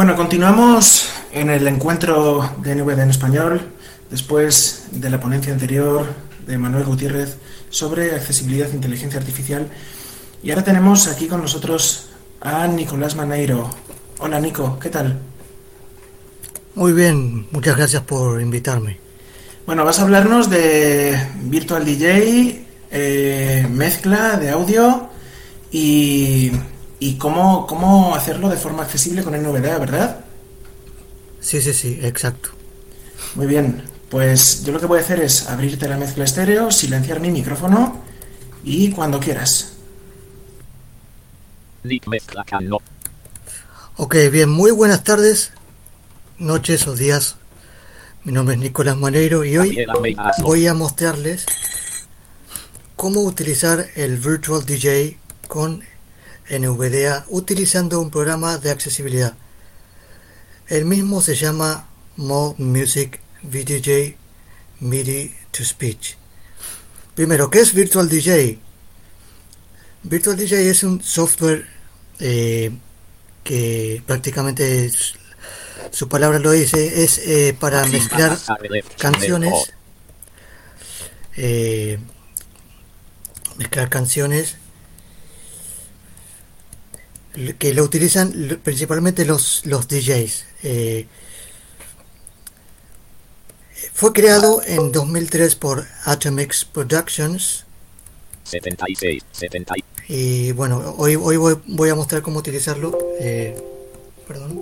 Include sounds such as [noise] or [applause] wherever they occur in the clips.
Bueno, continuamos en el encuentro de NVD en español, después de la ponencia anterior de Manuel Gutiérrez sobre accesibilidad e inteligencia artificial. Y ahora tenemos aquí con nosotros a Nicolás Maneiro. Hola Nico, ¿qué tal? Muy bien, muchas gracias por invitarme. Bueno, vas a hablarnos de Virtual DJ, eh, mezcla de audio y, y cómo, cómo hacerlo de forma accesible con NVDA, ¿verdad? Sí, sí, sí, exacto. Muy bien, pues yo lo que voy a hacer es abrirte la mezcla estéreo, silenciar mi micrófono y cuando quieras. Ok, bien, muy buenas tardes, noches o días. Mi nombre es Nicolás Maneiro y hoy voy a mostrarles cómo utilizar el Virtual DJ con NVDA utilizando un programa de accesibilidad. El mismo se llama Mod Music VDJ MIDI to Speech. Primero, ¿qué es Virtual DJ? Virtual DJ es un software eh, que prácticamente su palabra lo dice, es eh, para mezclar canciones, eh, mezclar canciones que lo utilizan principalmente los, los DJs. Eh, fue creado en 2003 por Atomix Productions. 76, 70. Y bueno, hoy, hoy voy, voy a mostrar cómo utilizarlo. Eh, perdón.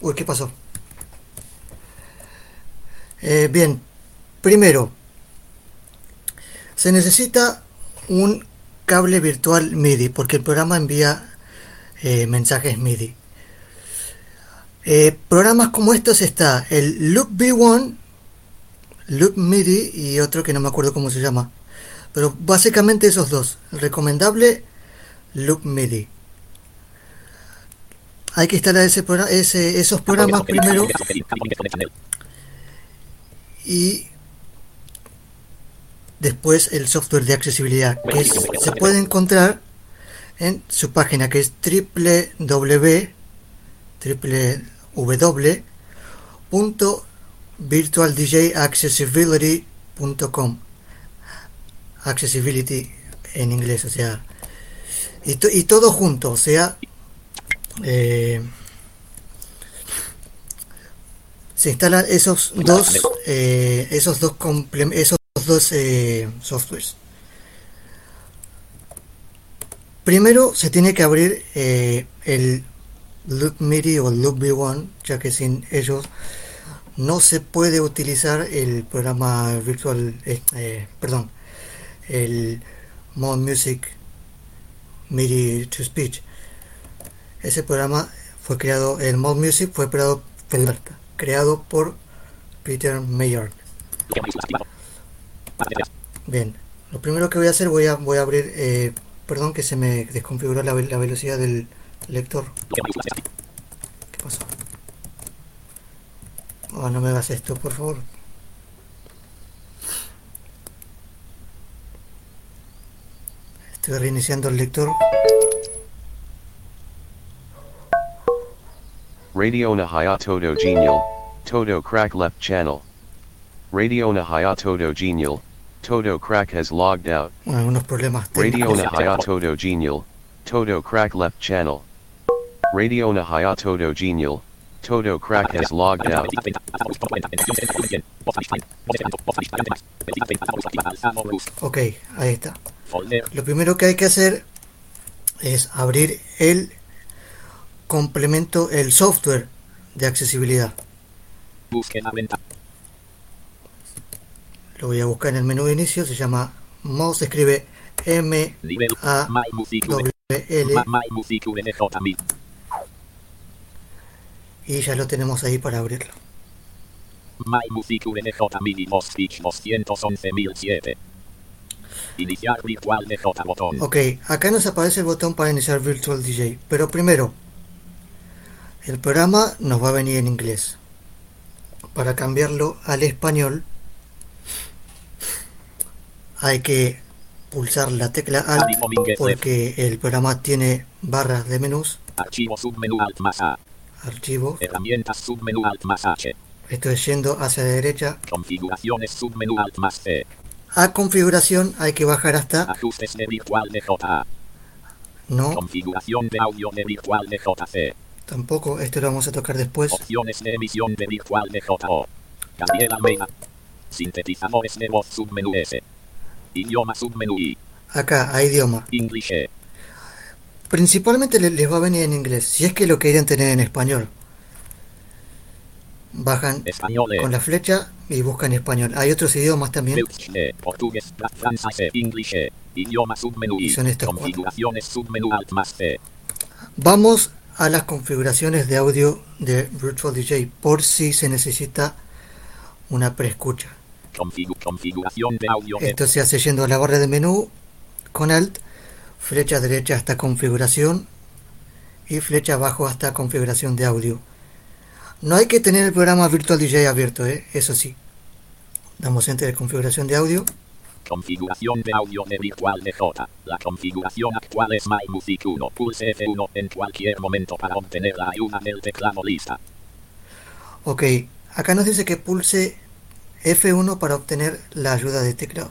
Uy, ¿qué pasó? Eh, bien, primero, se necesita un cable virtual MIDI porque el programa envía eh, mensajes MIDI. Eh, programas como estos está el Loop B1, Loop MIDI y otro que no me acuerdo cómo se llama. Pero básicamente esos dos. El recomendable Loop MIDI. Hay que instalar ese, ese esos programas primero. Y después el software de accesibilidad que se puede encontrar en su página que es www www.virtualdjaccessibility.com accessibility en inglés o sea y, y todo junto o sea eh, se instalan esos dos eh, esos dos esos dos eh, softwares. Primero se tiene que abrir eh, el Loop MIDI o Loop V1 ya que sin ellos no se puede utilizar el programa virtual eh, eh, perdón el Mod Music MIDI to Speech. Ese programa fue creado el Mod Music fue creado, creado por Peter Mayer bien lo primero que voy a hacer voy a voy a abrir eh, perdón que se me desconfiguró la, velocidad del lector. ¿qué pasó? Oh, no me hagas esto por favor. Estoy reiniciando el lector. Radio na Hayatodo Genial, Todo Crack left channel. Radio na Hayatodo Genial, Todo Crack has logged out. bueno, algunos problemas Radio técnicos. na Hayatodo Genial, Todo Crack left channel. Radio na Hayatodo Genial, Todo Crack has logged out. ok ahí está Lo primero que hay que hacer es abrir el complemento, el software de accesibilidad. Búsqueda venta. Lo voy a buscar en el menú de inicio, se llama Mouse, se escribe M. A L y ya lo tenemos ahí para abrirlo. My Music VDJ MIDI Boss Speech 211007. Iniciar virtual DJ botón. Ok, acá nos aparece el botón para iniciar Virtual DJ, pero primero, el programa nos va a venir en inglés. Para cambiarlo al español, hay que pulsar la tecla Alt porque el programa tiene barras de menús. Archivo submenú Alt más A. Archivo. Herramientas submenú Alt más H. Esto es yendo hacia la derecha. Configuraciones submenú Alt más C. A configuración hay que bajar hasta. Ajustes de virtual de JA. No. Configuración de audio de virtual de JC. Tampoco, esto lo vamos a tocar después. Opciones de emisión de virtual de JO. Gabriela Mena. Sintetizadores de voz submenú S. Idioma submenú. Acá, a idioma. English. Principalmente le- les va a venir en inglés, si es que lo querían tener en español. Bajan Español con la flecha y buscan español. Hay otros idiomas también. Portugués, francés E. Idioma submenú. Son estos. Configuraciones submenú Alt más C. Vamos a las configuraciones de audio de Virtual DJ por si se necesita una preescucha. Configu- configuración de audio Esto se hace yendo a la barra de menú con Alt, flecha derecha hasta configuración y flecha abajo hasta configuración de audio. No hay que tener el programa Virtual DJ abierto, ¿eh? eso sí. Damos enter de configuración de audio. Configuración de audio de virtual de J. La configuración actual es My Music 1. Pulse F1 en cualquier momento para obtener la ayuda del teclado lista. Ok, acá nos dice que pulse F1 para obtener la ayuda de teclado.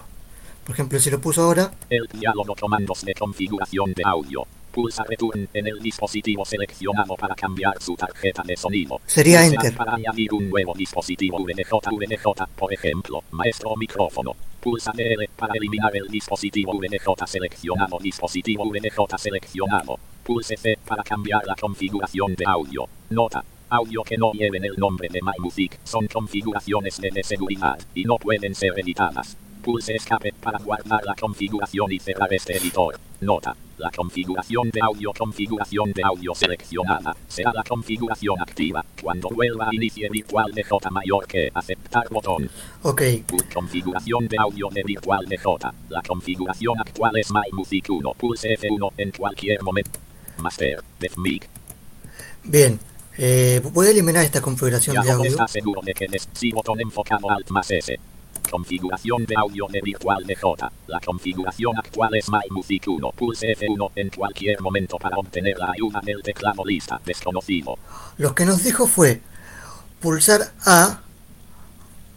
Por ejemplo, si lo puso ahora, El diálogo comandos de configuración de audio. Pulsa Return en el dispositivo seleccionado para cambiar su tarjeta de sonido. Sería Pulsa Enter. Para añadir un nuevo dispositivo VNJ VNJ, por ejemplo, maestro micrófono. Pulsa DL para eliminar el dispositivo VNJ seleccionado. Dispositivo VNJ seleccionado. Pulse C para cambiar la configuración de audio. Nota. Audio que no lleven el nombre de MyMusic son configuraciones de, seguridad y no pueden ser editadas. Pulse escape para guardar la configuración y cerrar este editor. Nota. La configuración de audio configuración de audio seleccionada será la configuración activa cuando vuelva a inicie virtual de J mayor que aceptar botón. ok, Configuración de audio de virtual de J. La configuración actual es MyMusic 1. Pulse F1 en cualquier momento. Master. DefMic. bien. Eh, voy a eliminar esta configuración Ya de no audio. está seguro de que botón enfocado Alt más S. Configuración de audio de virtual de J. La configuración actual es MyMusic 1. Pulse F1 en cualquier momento para obtener la ayuda del teclado lista desconocido. Lo que nos dijo fue pulsar A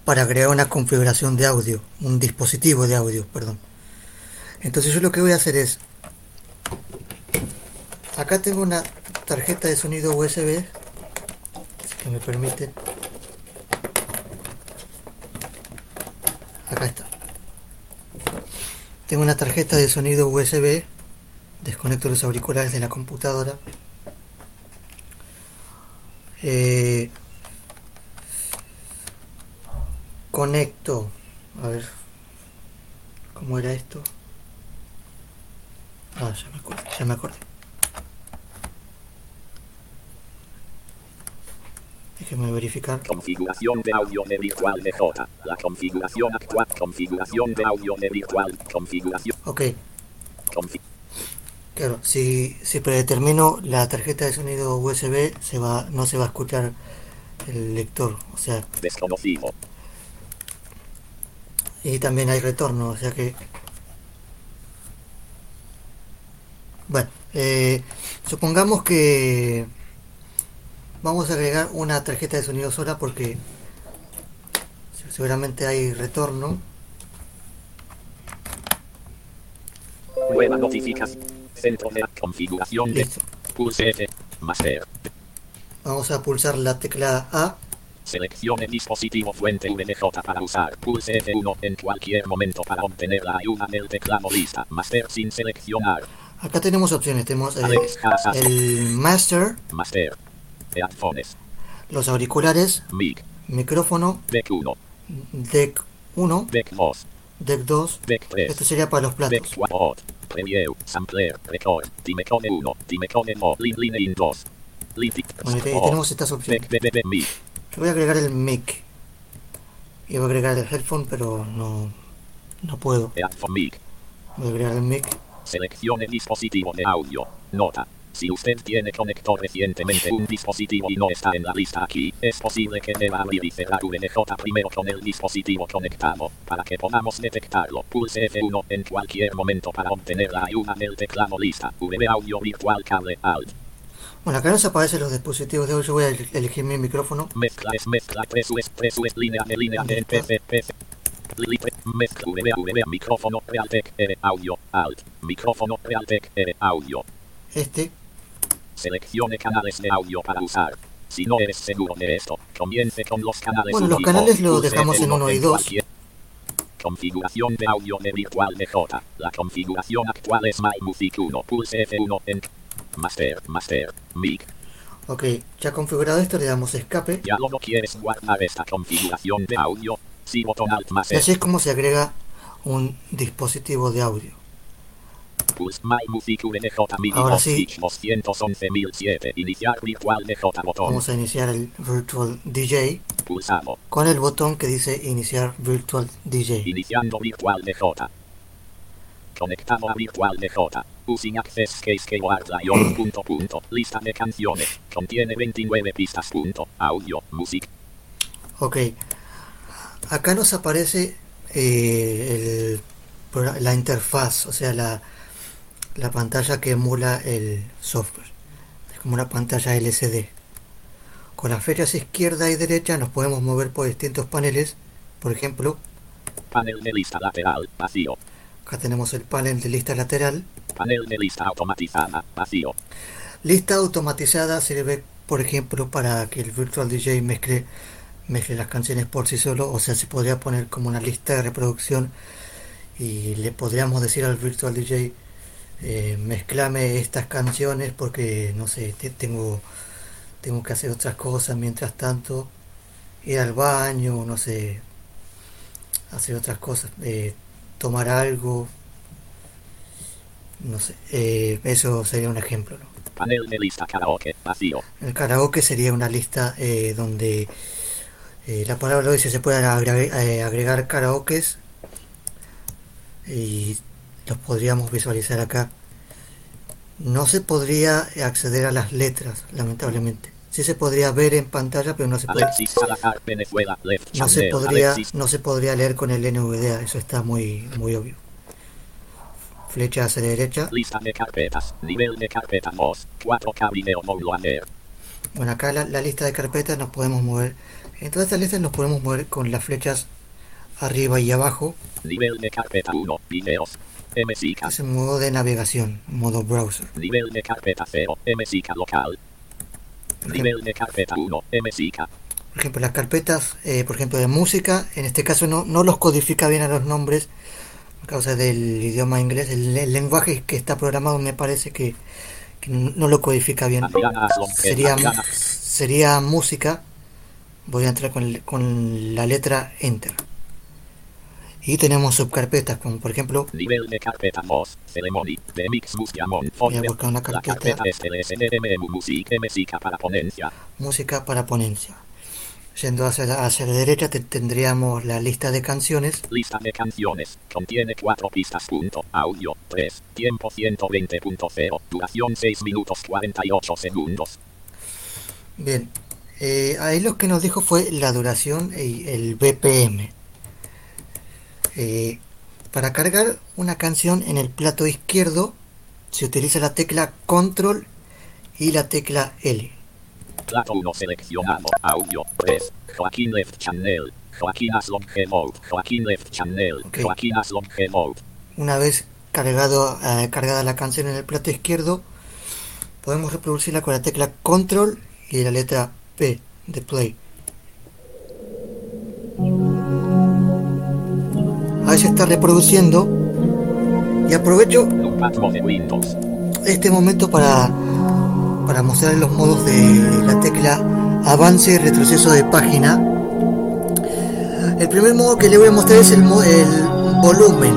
para crear una configuración de audio, un dispositivo de audio, perdón. Entonces yo lo que voy a hacer es, acá tengo una tarjeta de sonido USB, que me permite, acá está. Tengo una tarjeta de sonido USB, desconecto los auriculares de la computadora. Eh, conecto. A ver cómo era esto ah ya me acordé ya me acordé déjenme verificar Configuración de audio de virtual de J. La configuración actual. Configuración de audio de virtual. Configuración. ok claro si, si predetermino la tarjeta de sonido USB se va no se va a escuchar el lector o sea desconocido. Y también hay retorno, o sea que... Bueno, eh, supongamos que vamos a agregar una tarjeta de sonido sola porque seguramente hay retorno. Nueva notificación. Centro de configuración de Listo. pulse F. Master. Vamos a pulsar la tecla A. Seleccione dispositivo fuente VNJ para usar. Pulse F1 en cualquier momento para obtener la ayuda del teclado lista. Master sin seleccionar. Acá tenemos opciones, tenemos el master, Master. Los auriculares, Mic. micrófono, Deck 1. deck 1, Deck 2. deck 2. Deck 3. Esto sería para los Deck platos. 4. Preview. Sampler. Record. Timecone 1. Timecone 2. Lin Line in 2. Liti. Bueno, tenemos estas opciones. Deck de de mic. Yo voy a agregar el mic. Y voy a agregar el headphone, pero no, no puedo. Headphone mic. Voy a agregar el mic. Seleccione dispositivo de audio. Nota. Si usted tiene conectado recientemente un dispositivo y no está en la lista aquí, es posible que deba abrir y cerrar VNJ primero con el dispositivo conectado. Para que podamos detectarlo, pulse F1 en cualquier momento para obtener la ayuda del teclado lista. VB audio virtual cable alt. Bueno, acá nos aparecen los dispositivos de hoy. Yo voy a elegir mi micrófono. Mezcla es mezcla, tres US, tres US, línea de línea de PC, PC. Mezcla, VB, VB, micrófono, Realtek, R, audio, alt. Micrófono, Realtek, R, audio. Este, Seleccione canales de audio para usar. Si no eres seguro de esto, comience con los canales Bueno, los canales los dejamos en F1 uno y dos. cualquier- Configuración de audio de Virtual DJ. La configuración actual es My Music 1. Pulse F1 en Master, Master, Mic. ok, ya configurado esto, le damos escape. Ya no quieres guardar esta configuración de audio. Si botón Alt más Y así es como se agrega un dispositivo de audio. Pulse My Music VNJ MIDI Ahora sí. Pitch 211007. Iniciar Virtual DJ botón. Vamos a iniciar el Virtual DJ Pulsado. con el botón que dice iniciar Virtual DJ. Iniciando Virtual DJ. Conectado a Virtual DJ. Using Access Case que guarda yo. punto punto. Lista de canciones. Contiene 29 pistas. Punto. Audio. Music. Ok, acá nos aparece eh, el la interfaz, o sea, la, la pantalla que emula el software. Es como una pantalla LCD. Con las flechas izquierda y derecha nos podemos mover por distintos paneles. Por ejemplo, Panel de lista lateral. Vacío. acá tenemos el panel de lista lateral. Panel de lista automatizada. Vacío. Lista automatizada sirve, por ejemplo, para que el Virtual DJ mezcle, mezcle las canciones por sí solo. O sea, se podría poner como una lista de reproducción y le podríamos decir al Virtual DJ, eh, mezclame estas canciones porque, no sé, te- tengo, tengo que hacer otras cosas mientras tanto, ir al baño, no sé, hacer otras cosas, eh, tomar algo, no sé, eh, eso sería un ejemplo, ¿no? Panel de lista karaoke. Vacío. El karaoke sería una lista eh, donde la palabra lo dice, se pueden agregar, eh, agregar karaokes y los podríamos visualizar acá. No se podría acceder a las letras, lamentablemente. Sí se podría ver en pantalla, pero no se puede, no se podría, no se podría leer con el NVDA, eso está muy, muy obvio. Flecha hacia la derecha. Lista de carpetas. Nivel de carpeta 2. 4K video módulo aner. Bueno, acá la, lista de carpetas nos podemos mover. En todas estas listas nos podemos mover con las flechas arriba y abajo. Nivel de carpeta 1. Videos. MSICA. Es en modo de navegación, modo browser. Nivel de carpeta 0. MSICA local. Por ejemplo, de carpeta 1. MSICA. por ejemplo, las carpetas, eh, por ejemplo, de música, en este caso no, no los codifica bien a los nombres a causa del idioma inglés. El, el lenguaje que está programado me parece que, que no lo codifica bien. Sería, sería música. Voy a entrar con, el- con la letra Enter. Y tenemos subcarpetas, como por ejemplo Nivel de carpeta 2. Ceremony. De Mix Musdiamon. Voy a buscar una La carpeta. carpeta Music. MSICA para ponencia. música para ponencia. Yendo hacia la, hacia la derecha te- tendríamos la lista de canciones. Lista de canciones. Contiene 4 pistas. Punto. Audio 3. Tiempo 120.0. Duración 6 minutos 48 segundos. Bien, eh, ahí lo que nos dijo fue la duración y el BPM. Eh, para cargar una canción en el plato izquierdo se utiliza la tecla Control y la tecla L. Plato 1 seleccionado. Audio 3. Joaquín Left Channel. Joaquín Aslon Mode. Joaquín Left Channel. Ok. Joaquín Aslon Mode. Una vez cargado, eh, cargada la canción en el plato izquierdo, podemos reproducirla con la tecla Control y la letra P de Play. Ahí se está reproduciendo y aprovecho este momento para, para mostrar los modos de la tecla avance y retroceso de página. El primer modo que le voy a mostrar es el volumen,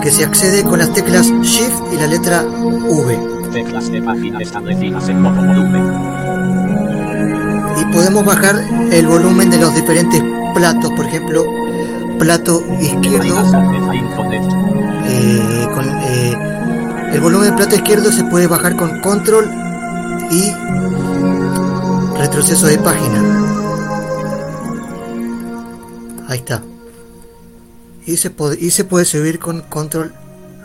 que se accede con las teclas Shift y la letra V. Teclas de página establecidas en modo volumen. Y podemos bajar el volumen de los diferentes platos, por ejemplo, plato izquierdo eh, con, eh, El volumen del plato izquierdo se puede bajar con control y retroceso de página. Ahí está. Y se, puede, y se puede subir con control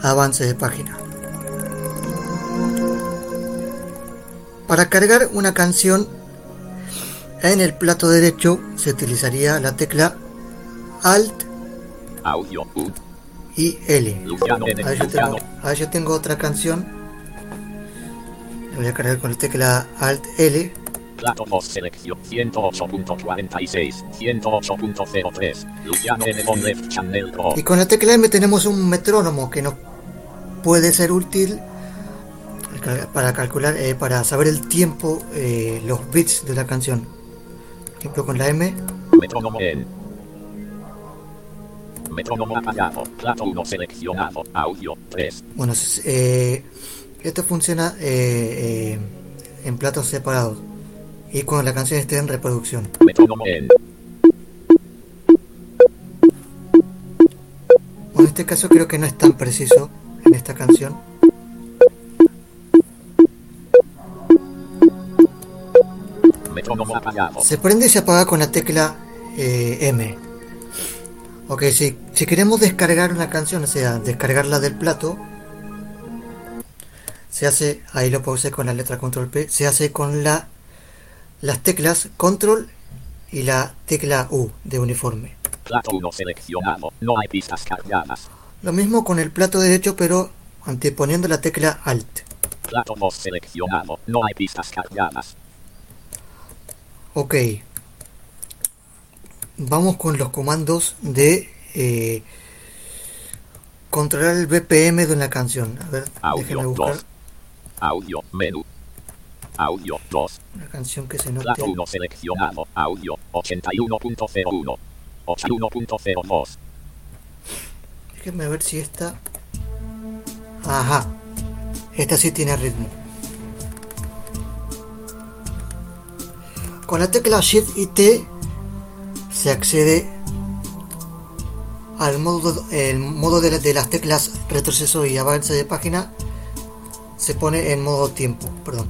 avance de página. Para cargar una canción en el plato derecho se utilizaría la tecla Alt Audio. Y N. Ahí yo tengo, ahí yo tengo otra canción. La voy a cargar con la tecla Alt L. Plato voz selección 108.46. 108.03. Luciano N. On left channel Pro. Y con la tecla M tenemos un metrónomo que nos puede ser útil para calcular, eh, para saber el tiempo, eh, los bits de la canción. Por ejemplo, con la M, Metrónomo en. Metrónomo apagado. Plato 1 seleccionado. Audio 3. bueno, eh, esto funciona eh, eh, en platos separados y cuando la canción esté en reproducción. Metrónomo en. Bueno, en este caso creo que no es tan preciso en esta canción. Se prende y se apaga con la tecla eh, M. Ok, si, si queremos descargar una canción, o sea, descargarla del plato, se hace, ahí lo pausé con la letra control P, se hace con la las teclas control y la tecla U de uniforme. Plato 1 seleccionado. No hay pistas cargadas. Lo mismo con el plato derecho, pero anteponiendo la tecla Alt. Plato 2 seleccionado. No hay pistas cargadas. Ok. Vamos con los comandos de eh, controlar el BPM de una canción. A ver, Audio déjenme buscar 2. Audio. Menú. Audio 2. una canción que se note. Plato 1 seleccionado. Audio 81.01. 81.02. Déjenme ver si esta. Ajá. Esta sí tiene ritmo. Con la tecla Shift y T se accede al modo, el modo de, la- de las teclas retroceso y avance de página. Se pone en modo tiempo, perdón.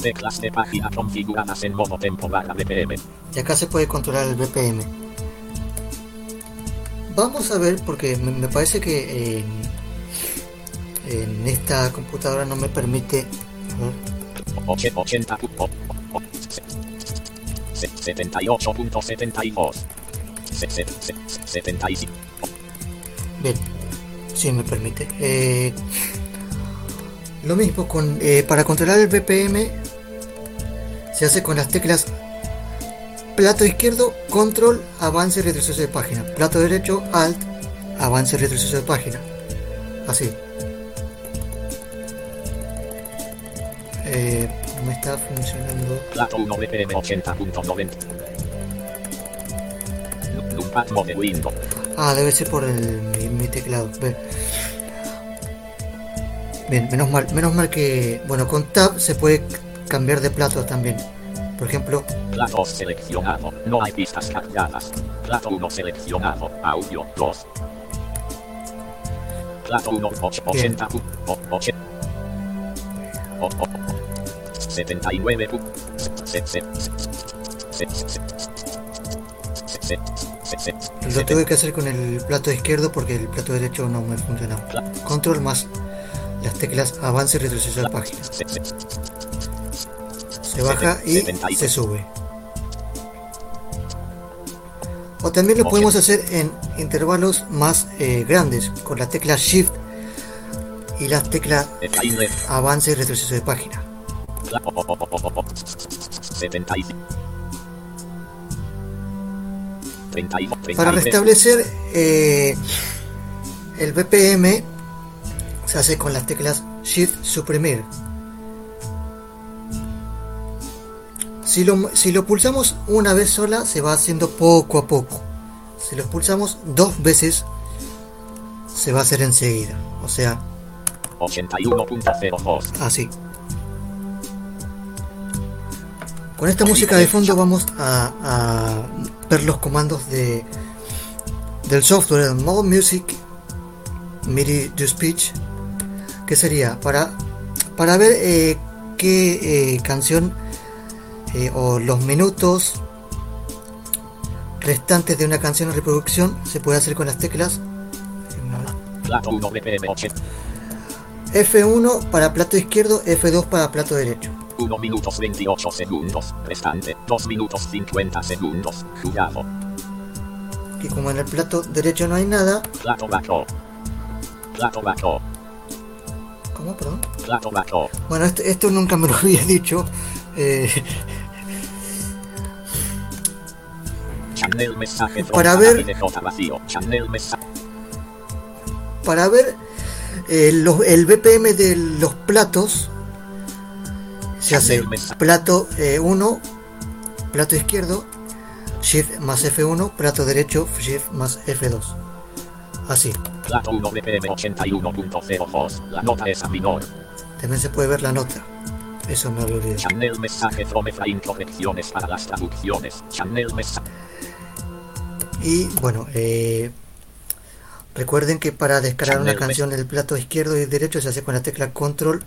Teclas de página configuradas en modo tempo barra BPM. Y acá se puede controlar el BPM. Vamos a ver, porque me, me parece que en, en esta computadora no me permite. a ver, Oche- 80. pu- o- o- o- se- se- 78.72. Se- se- se- 75. Bien, sí me permite. Eh, lo mismo con eh, para controlar el BPM se hace con las teclas plato izquierdo, control, avance retroceso de página. Plato derecho, alt, avance retroceso de página. Así. Eh, está funcionando. Plato 1 BPM 80.90. Nu- Numpad mode window. Ah, debe ser por el, mi, mi teclado. Bien. Bien, menos mal, menos mal que, bueno, con Tab se puede cambiar de plato también. Por ejemplo, Plato seleccionado. No hay pistas cargadas. Plato 1 seleccionado. Audio 2. Plato 1 och- 80. Lo tuve que hacer con el plato izquierdo porque el plato derecho no me funcionaba. Control más las teclas avance y retroceso de página. Se baja y se sube. O también lo podemos hacer en intervalos más eh, grandes con la tecla Shift y las teclas avance y retroceso de página. Para 33. restablecer eh, el BPM se hace con las teclas Shift suprimir. Si lo, si lo pulsamos una vez sola se va haciendo poco a poco. Si lo pulsamos dos veces se va a hacer enseguida. O sea, 81.02. así. Con esta música de fondo vamos a, a ver los comandos de del software Mode Music MIDI to Speech que sería para, para ver eh, qué eh, canción eh, o los minutos restantes de una canción en reproducción se puede hacer con las teclas Plato 1 BPM 80. F1 para plato izquierdo, F2 para plato derecho. 1 minutos 28 segundos. Restante 2 minutos 50 segundos. Jugado. Y como en el plato derecho no hay nada, Plato bajo. Plato bajo. ¿cómo? Perdón. Plato bajo. Bueno, esto, esto nunca me lo [laughs] había dicho. Eh, Channel mensaje [laughs] Para ver- vacío. Channel mensaje. para ver eh, los- el BPM de los platos, se hace plato 1, plato izquierdo, Shift más F1, plato derecho, Shift más F2. Así. Plato 1 BPM 81.02. La nota es a menor. También se puede ver la nota. Eso me había olvidado. Channel mensaje from Efraín correcciones para las traducciones. Channel mensaje. Y bueno, eh, recuerden que para descargar una Channel canción del plato izquierdo y derecho se hace con la tecla Control,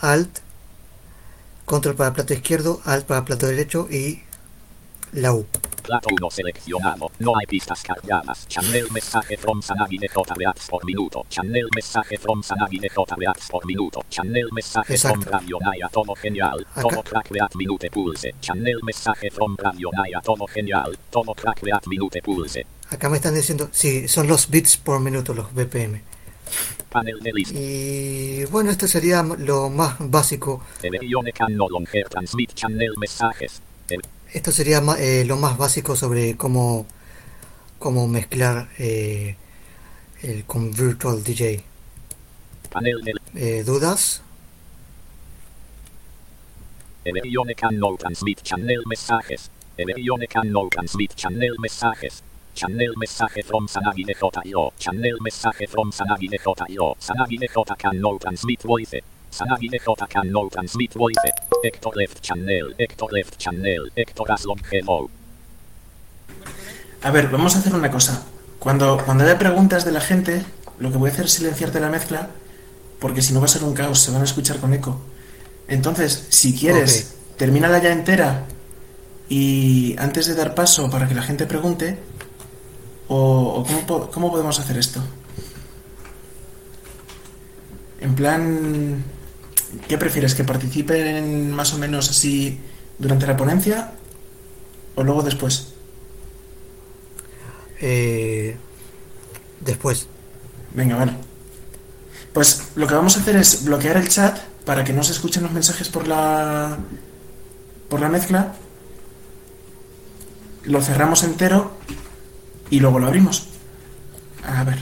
Alt, Control para plato izquierdo, Alt para plato derecho y la U. Plato 1 seleccionado. No hay pistas cargadas. Channel mensaje from Sanagi de J reacts por minuto. Channel mensaje from Sanagi de J reacts por minuto. Channel mensaje from Exacto. Radio Naya. Todo genial. Acá- Todo crack react minute pulse. Channel mensaje from Radio Naya. Todo genial. Todo crack react minute pulse. Acá me están diciendo, sí, son los bits por minuto, los BPM. Panel de lista. Y bueno, esto sería lo más básico. Esto sería eh, lo más básico sobre cómo, cómo mezclar eh, el, con Virtual DJ. panel de Eh, ¿Dudas? Mensajes. Channel mensajes. Channel mensaje from Sanagi de J.io. Channel mensaje from Sanagi de J.io. Sanagi de J can no transmit voice. Sanagi de J can no transmit voice. Hector left channel. Hector left channel. Hector as long hello. A ver, vamos a hacer una cosa. Cuando, cuando haya preguntas de la gente, lo que voy a hacer es silenciarte la mezcla, porque si no va a ser un caos, se van a escuchar con eco. Entonces, si quieres, termínala ya entera y antes de dar paso para que la gente pregunte, o, cómo, cómo podemos hacer esto. En plan, ¿qué prefieres? ¿Que participen más o menos así durante la ponencia o luego después? Eh, después. Venga, vale. Pues lo que vamos a hacer es bloquear el chat para que no se escuchen los mensajes por la por la mezcla. Lo cerramos entero y luego lo abrimos. A ver,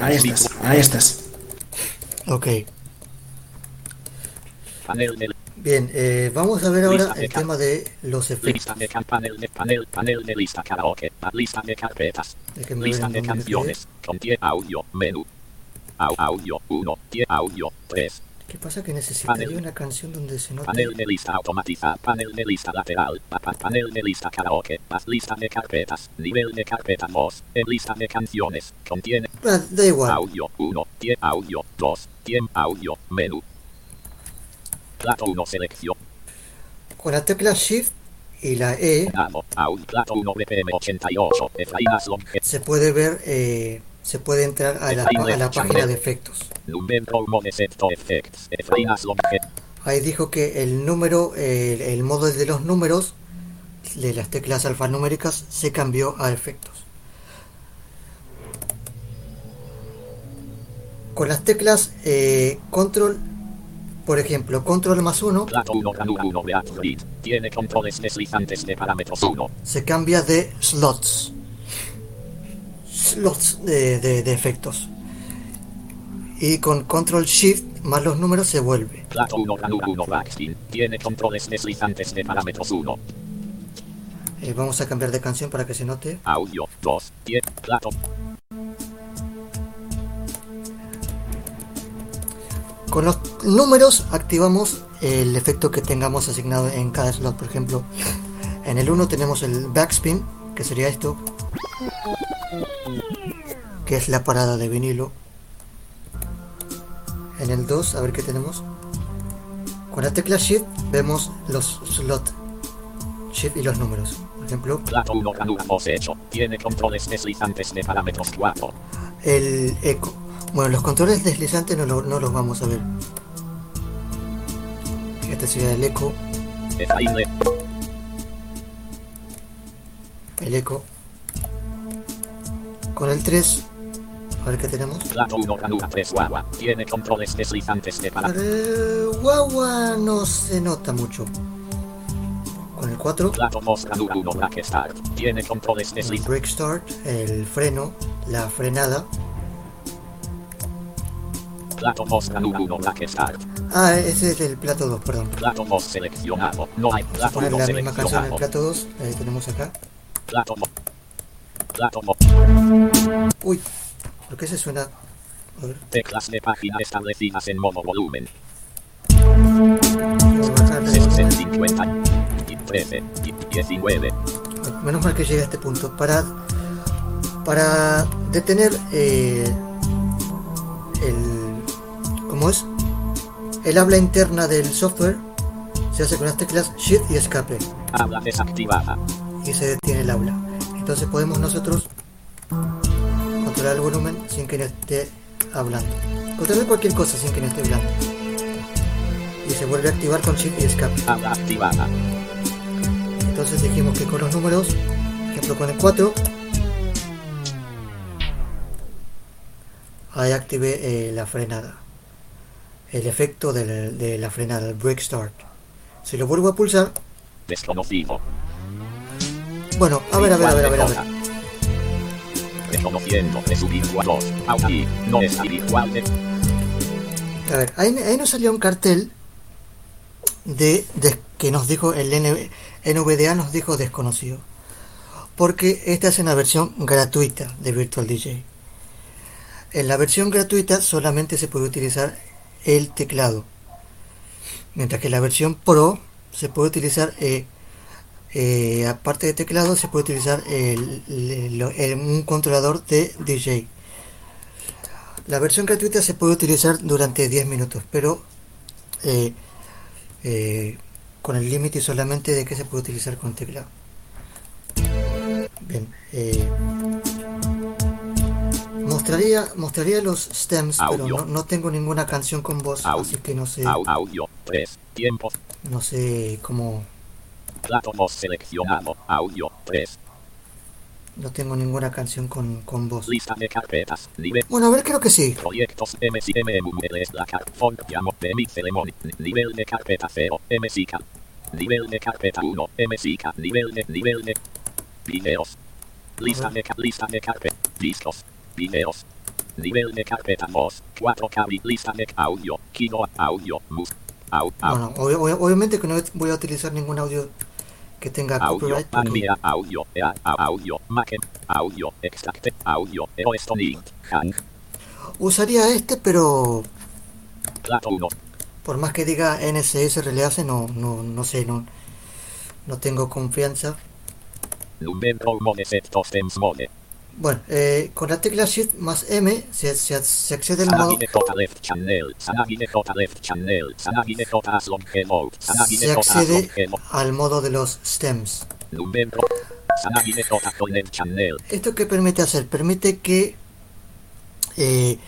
ahí estás, ahí estás. Ok. Panel de Bien, eh, vamos a ver ahora el tema de los efectos. lista de panel de panel panel de lista karaoke. Lista de carpetas. Lista de canciones. Contiene audio. Menú. Au, audio 1. Tiene audio 3. ¿Qué pasa? Que necesitaría Panel. una canción donde se note. Panel de lista automatizada. Panel de lista lateral. pa- pa- panel de lista karaoke. Pas- lista de carpetas. Nivel de carpeta 2. En lista de canciones. Contiene Ah, da igual. audio 1. Tiene audio 2. Tiene audio. Menú. Plato 1 selección. Con la tecla Shift y la E. Plato 1 BPM 88. Efraín Longe. se puede ver, eh, se puede entrar a la, a la página de efectos. Ahí dijo que el número, eh, el modo de los números de las teclas alfanuméricas se cambió a efectos. Con las teclas eh, control, por ejemplo, control más 1 Plato 1 ranura 1 Beat Read. Tiene controles deslizantes de parámetros 1. se cambia de slots. Slots de, de- de efectos. Y con control shift más los números se vuelve. Plato 1 ranura 1 Backspin. Tiene controles deslizantes de parámetros 1. Eh, vamos a cambiar de canción para que se note. Audio 2. Tiene plato. Con los números activamos el efecto que tengamos asignado en cada slot. Por ejemplo, en el 1 tenemos el backspin, que sería esto, que es la parada de vinilo. en el 2, a ver qué tenemos. Con la tecla Shift vemos los slots. Shift y los números. Por ejemplo, Plato 1 ranura hecho. Tiene controles deslizantes de parámetros 4. el eco. Bueno, los controles deslizantes no, lo- no los vamos a ver. Este sería el eco. El eco. Con el 3, a ver qué tenemos. Plato 1 ranura 3 guagua. Tiene controles deslizantes de. Eh, guagua no se nota mucho. Con el 4, Plato 2 ranura 1 bracket start. Tiene controles el deslizantes. brake start, el freno, la frenada. Plato 2 ranura 1 bracket start. Ah, ese es el plato 2, perdón. Plato 2 seleccionado. No hay plato Poner 1 la misma canción en el plato 2, ahí tenemos acá. Plato 2. Plato 2. Uy, ¿por qué se suena? A ver, Teclas de página establecidas en modo volumen. voy a bajar el volumen. 50. Y 13. Y 19. Menos mal que llegue a este punto. Para, para detener eh, el. ¿Cómo es? El habla interna del software se hace con las teclas Shift y Escape Habla desactivada. y se detiene el habla. Entonces podemos nosotros controlar el volumen sin que no esté hablando. Controlar cualquier cosa sin que no esté hablando. Y se vuelve a activar con Shift y Escape. Habla activada. Entonces dijimos que con los números, ejemplo con el 4, ahí activé eh, la frenada. El efecto del- de la frenada, el break start. Si lo vuelvo a pulsar, Desconocido. Bueno, a ver, a ver, a ver, a ver, a ver. Reconociendo de su virtual 2. Audi. No es virtual de. A ver, ahí, ahí nos salió un cartel de, de- que nos dijo el NVDA nos dijo desconocido. Porque esta es una versión gratuita de Virtual DJ. En la versión gratuita solamente se puede utilizar el teclado. Mientras que en la versión Pro se puede utilizar, eh, eh, aparte de teclado, se puede utilizar el- el- lo- el- un controlador de DJ. La versión gratuita se puede utilizar durante 10 minutos, pero eh, eh, con el límite solamente de que se puede utilizar con teclado. Bien, mostraría, mostraría los stems, pero no, no tengo ninguna canción con voz, Audio. así que no sé, Au- Audio. 3. Tiempo. no sé cómo, Plato 2 seleccionado. Audio. 3. no tengo ninguna canción con, con voz. Lista de carpetas. Nivel. Bueno, a ver, creo que sí. Proyectos MCMM es la car font llamo de mi ceremonia. Nivel de carpeta 0. MCK. Nivel de carpeta 1. MCK. Nivel de nivel de videos. Lista de lista de carpeta. Discos. Videos. Nivel de carpeta 2. 4K. vi- Lista de audio. Kino audio. Mus. Au, au, Bueno, obvio- obvio- obviamente que no voy a utilizar ningún audio que tenga audio. copyright. Envía audio. Ea, a- audio. Audio. Extracte. Audio. Eoesto link. Hang. Usaría este, pero Plato 1. por más que diga NCS Release, no, no, no sé, no, no tengo confianza. Numero mode set mode. Bueno, eh, con la tecla Shift más M se, se, se accede al modo, Tota Tota Tota se Tota accede al modo de los stems. Tota. ¿Esto qué permite hacer? Permite que, eh,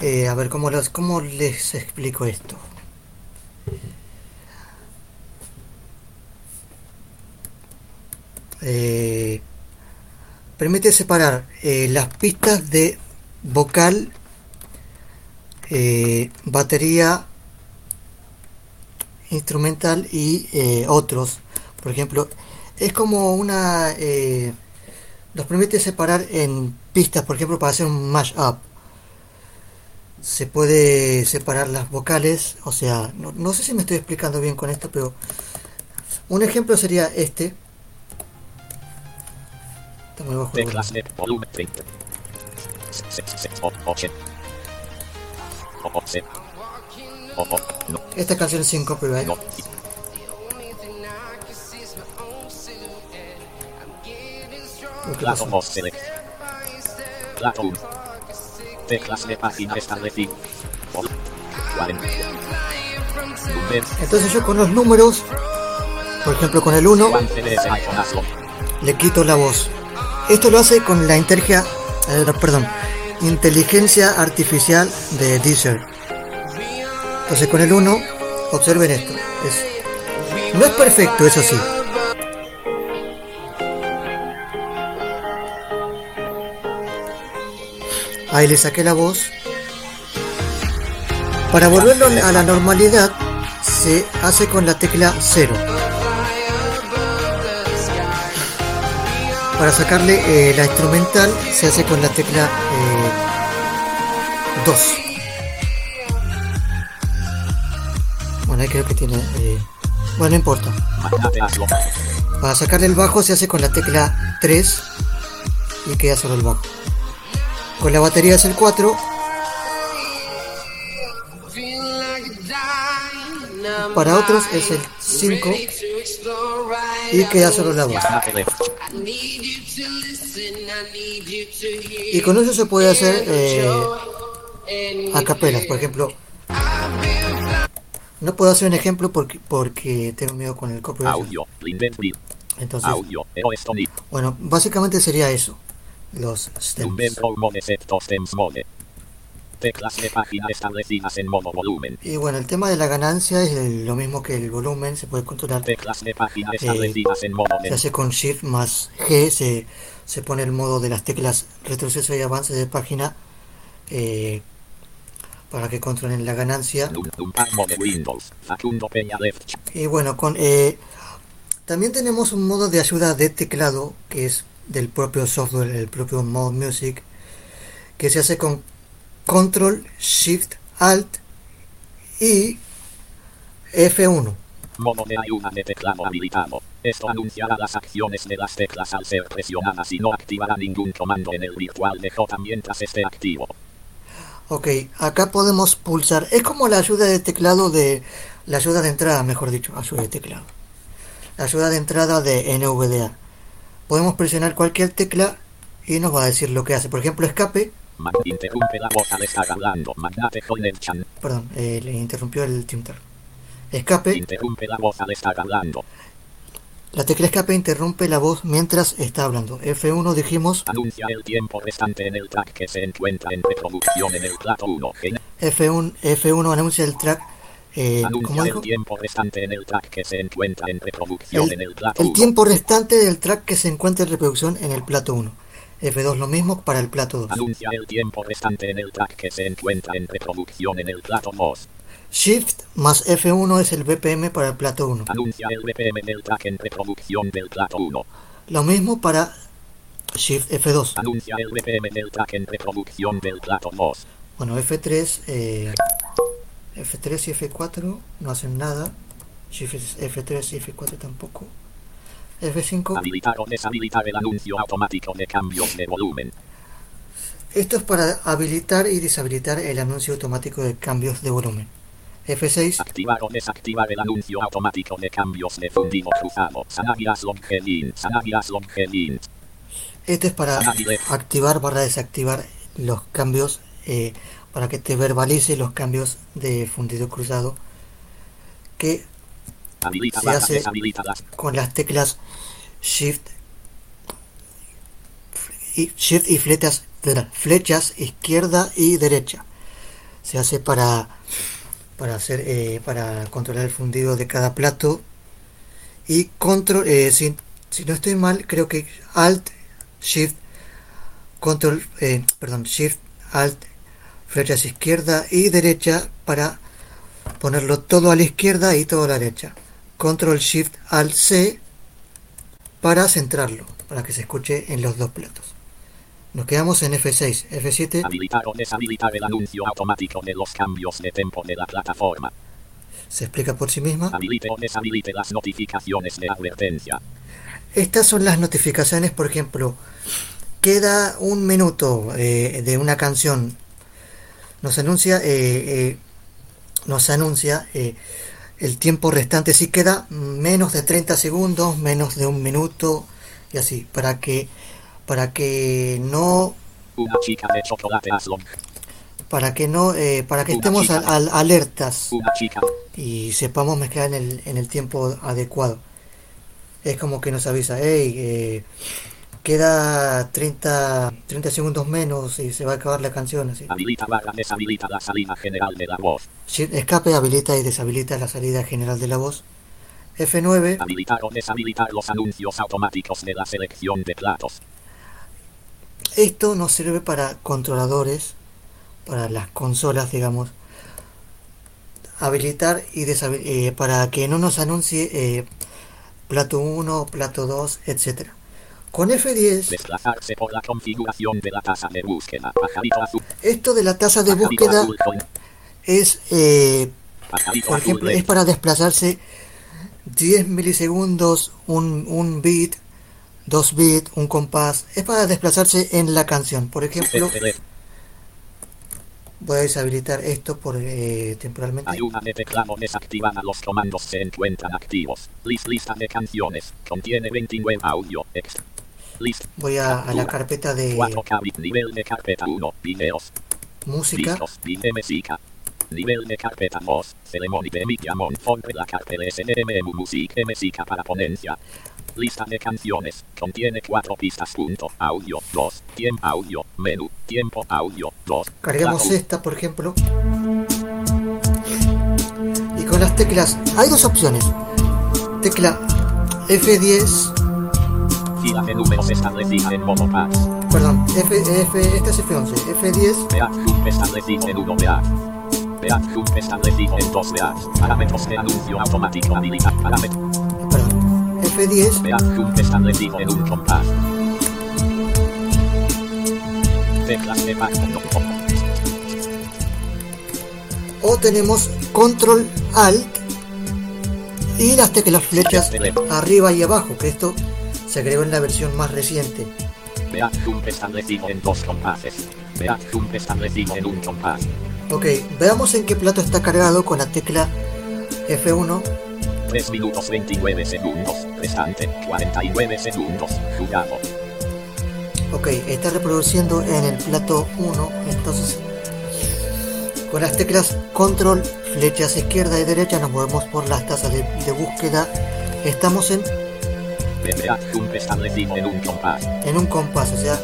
eh, a ver, ¿cómo, los, ¿cómo les explico esto? Eh, permite separar eh, las pistas de vocal, eh, batería, instrumental y eh, otros. Por ejemplo, es como una... nos permite separar en pistas, por ejemplo, para hacer un mashup. Se puede separar las vocales, o sea, no sé si me estoy explicando bien con esto, pero un ejemplo sería este. Está muy bajo el Teclas volumen. de volumen 30. Se- se- se- o- oche. O- o- se- o- o- no, Esta canción es sin copyright. no. Plato. 2 select. Plato 1. Teclas de página establecidas. Entonces yo con los números, por ejemplo con el 1, le quito la voz. Esto lo hace con la inteligencia, eh, inteligencia artificial de Deezer. Entonces con el 1, observen esto. no es perfecto, eso sí. Ahí le saqué la voz. Para volverlo a la normalidad, se hace con la tecla 0. Para sacarle eh, la instrumental, se hace con la tecla 2. Eh, bueno, ahí creo que tiene... Eh, bueno, no importa. Para sacarle el bajo se hace con la tecla 3 y queda solo el bajo. Con la batería es el 4. Para otros es el 5 y queda solo la voz. Y con eso se puede hacer eh, a capelas, por ejemplo. No puedo hacer un ejemplo porque, porque tengo miedo con el copyright. Entonces, bueno, básicamente sería eso los stems. Teclas de página establecidas en modo volumen. Y bueno, el tema de la ganancia es lo mismo que el volumen, se puede controlar. Teclas de página eh, establecidas en modo Se hace con Shift más G, se, se pone el modo de las teclas retroceso y avance de página eh, para que controlen la ganancia. Y bueno, con eh, también tenemos un modo de ayuda de teclado que es del propio software, el propio Mode Music, que se hace con Control, Shift, Alt y F1. Modo de ayuda de teclado habilitado. Esto anunciará las acciones de las teclas al ser presionadas y no activará ningún comando en el virtual de J mientras esté activo. Ok, acá podemos pulsar. Es como la ayuda de teclado de. La ayuda de entrada, mejor dicho, ayuda de teclado. La ayuda de entrada de NVDA podemos presionar cualquier tecla y nos va a decir lo que hace. Por ejemplo, escape. Interrumpe la voz al estar hablando. Perdón, eh, le interrumpió el Timtar. Escape. Interrumpe la voz al estar hablando. La tecla escape interrumpe la voz mientras está hablando. F1 dijimos. Anuncia el tiempo restante en el track que se encuentra en reproducción en el plato 1. F1, F1 anuncia el track eh, el tiempo restante en el track que se encuentra en reproducción el, en el plato El tiempo restante del track que se encuentra en reproducción en el plato 1. F2 lo mismo para el plato 2. Anuncia el tiempo restante en el track que se encuentra en reproducción en el plato 2. Shift más F1 es el BPM para el plato 1. Anuncia el BPM del track en reproducción del plato 1. Lo mismo para Shift F2. Anuncia el BPM del track en reproducción del plato 2. Bueno, F3 eh, F3 y F4 no hacen nada. F3 y F4 tampoco. F5. Habilitar o deshabilitar el anuncio automático de cambios de volumen. Esto es para habilitar y deshabilitar el anuncio automático de cambios de volumen. F6. Activar o desactivar el anuncio automático de cambios de fundido cruzado. Sanagias Longelin. Sanagias Longelin. Esto es para activar barra desactivar los cambios eh, para que te verbalice los cambios de fundido cruzado que se hace con las teclas Shift y, Shift y flechas, flechas izquierda y derecha. Se hace para para hacer eh, para controlar el fundido de cada plato y control eh, si, si, no estoy mal creo que Alt Shift Control eh, perdón Shift Alt flechas izquierda y derecha para ponerlo todo a la izquierda y todo a la derecha. Control Shift Alt C para centrarlo, para que se escuche en los dos platos. Nos quedamos en F6, F7. Habilitar o deshabilitar el anuncio automático de los cambios de tempo de la plataforma. Se explica por sí misma. Habilite o deshabilite las notificaciones de advertencia. Estas son las notificaciones, por ejemplo, queda un minuto eh, de una canción nos anuncia, eh, eh, nos anuncia eh, el tiempo restante, si queda menos de 30 segundos, menos de un minuto y así, para que, para que no... Una chica de chocolate para que no eh, para que estemos al, al- alertas Una chica. y sepamos mezclar en el, en el tiempo adecuado. Es como que nos avisa, hey, eh, queda 30, 30 segundos menos y se va a acabar la canción. Así. Habilita barra deshabilita la salida general de la voz. Shift escape habilita y deshabilita la salida general de la voz. F9 Habilitar o deshabilitar los anuncios automáticos de la selección de platos. Esto nos sirve para controladores, para las consolas, digamos. Habilitar y deshabilitar, para que no nos anuncie eh, plato 1, plato 2, etc. Con F10, Desplazarse por la configuración de la tasa de búsqueda. Pajarito azul. esto de la tasa de Pajarito búsqueda azul con- es, eh, por ejemplo, de- es para desplazarse 10 milisegundos, un, un bit, 2 bits, un compás. Es para desplazarse en la canción. Por ejemplo, voy a deshabilitar esto por eh, temporalmente. Ayuda de teclado desactivada. Los comandos se encuentran activos. List lista de canciones. Contiene 29 audio. Ext. List. Voy a, a la carpeta de 4K bit. Nivel de carpeta 1. Videos. música. De música. Nivel de carpeta 2. Celemoni de Mikiamon. Fonte la carpeta SNM Music. Música para ponencia. Lista de canciones. Contiene 4 pistas. Punto. Audio 2. Tiempo audio. Menú. Tiempo audio 2. Cargamos esta, por ejemplo. Y con las teclas, hay dos opciones. Tecla F10, Fila de números establecida en modo pass. perdón, F, F, este es F11, F10, Beat establecido en 1 Beat. Beat establecido en 2 Beat. Parámetros de anuncio automático habilitar. Parámetros. perdón, F10, Beat establecido en un compás. Teclas de no o tenemos Control Alt y las teclas flechas arriba y abajo, que esto se agregó en la versión más reciente. Beat establecido en dos compases. Beat establecido en un compás. Ok, veamos en qué plato está cargado con la tecla F1 3 minutos 29 segundos. Restante 49 segundos. Jugado. Ok, está reproduciendo en el plato 1, entonces con las teclas control, flechas izquierda y derecha nos movemos por las tazas de, de búsqueda. Estamos en, en un compás. en un compás, o sea,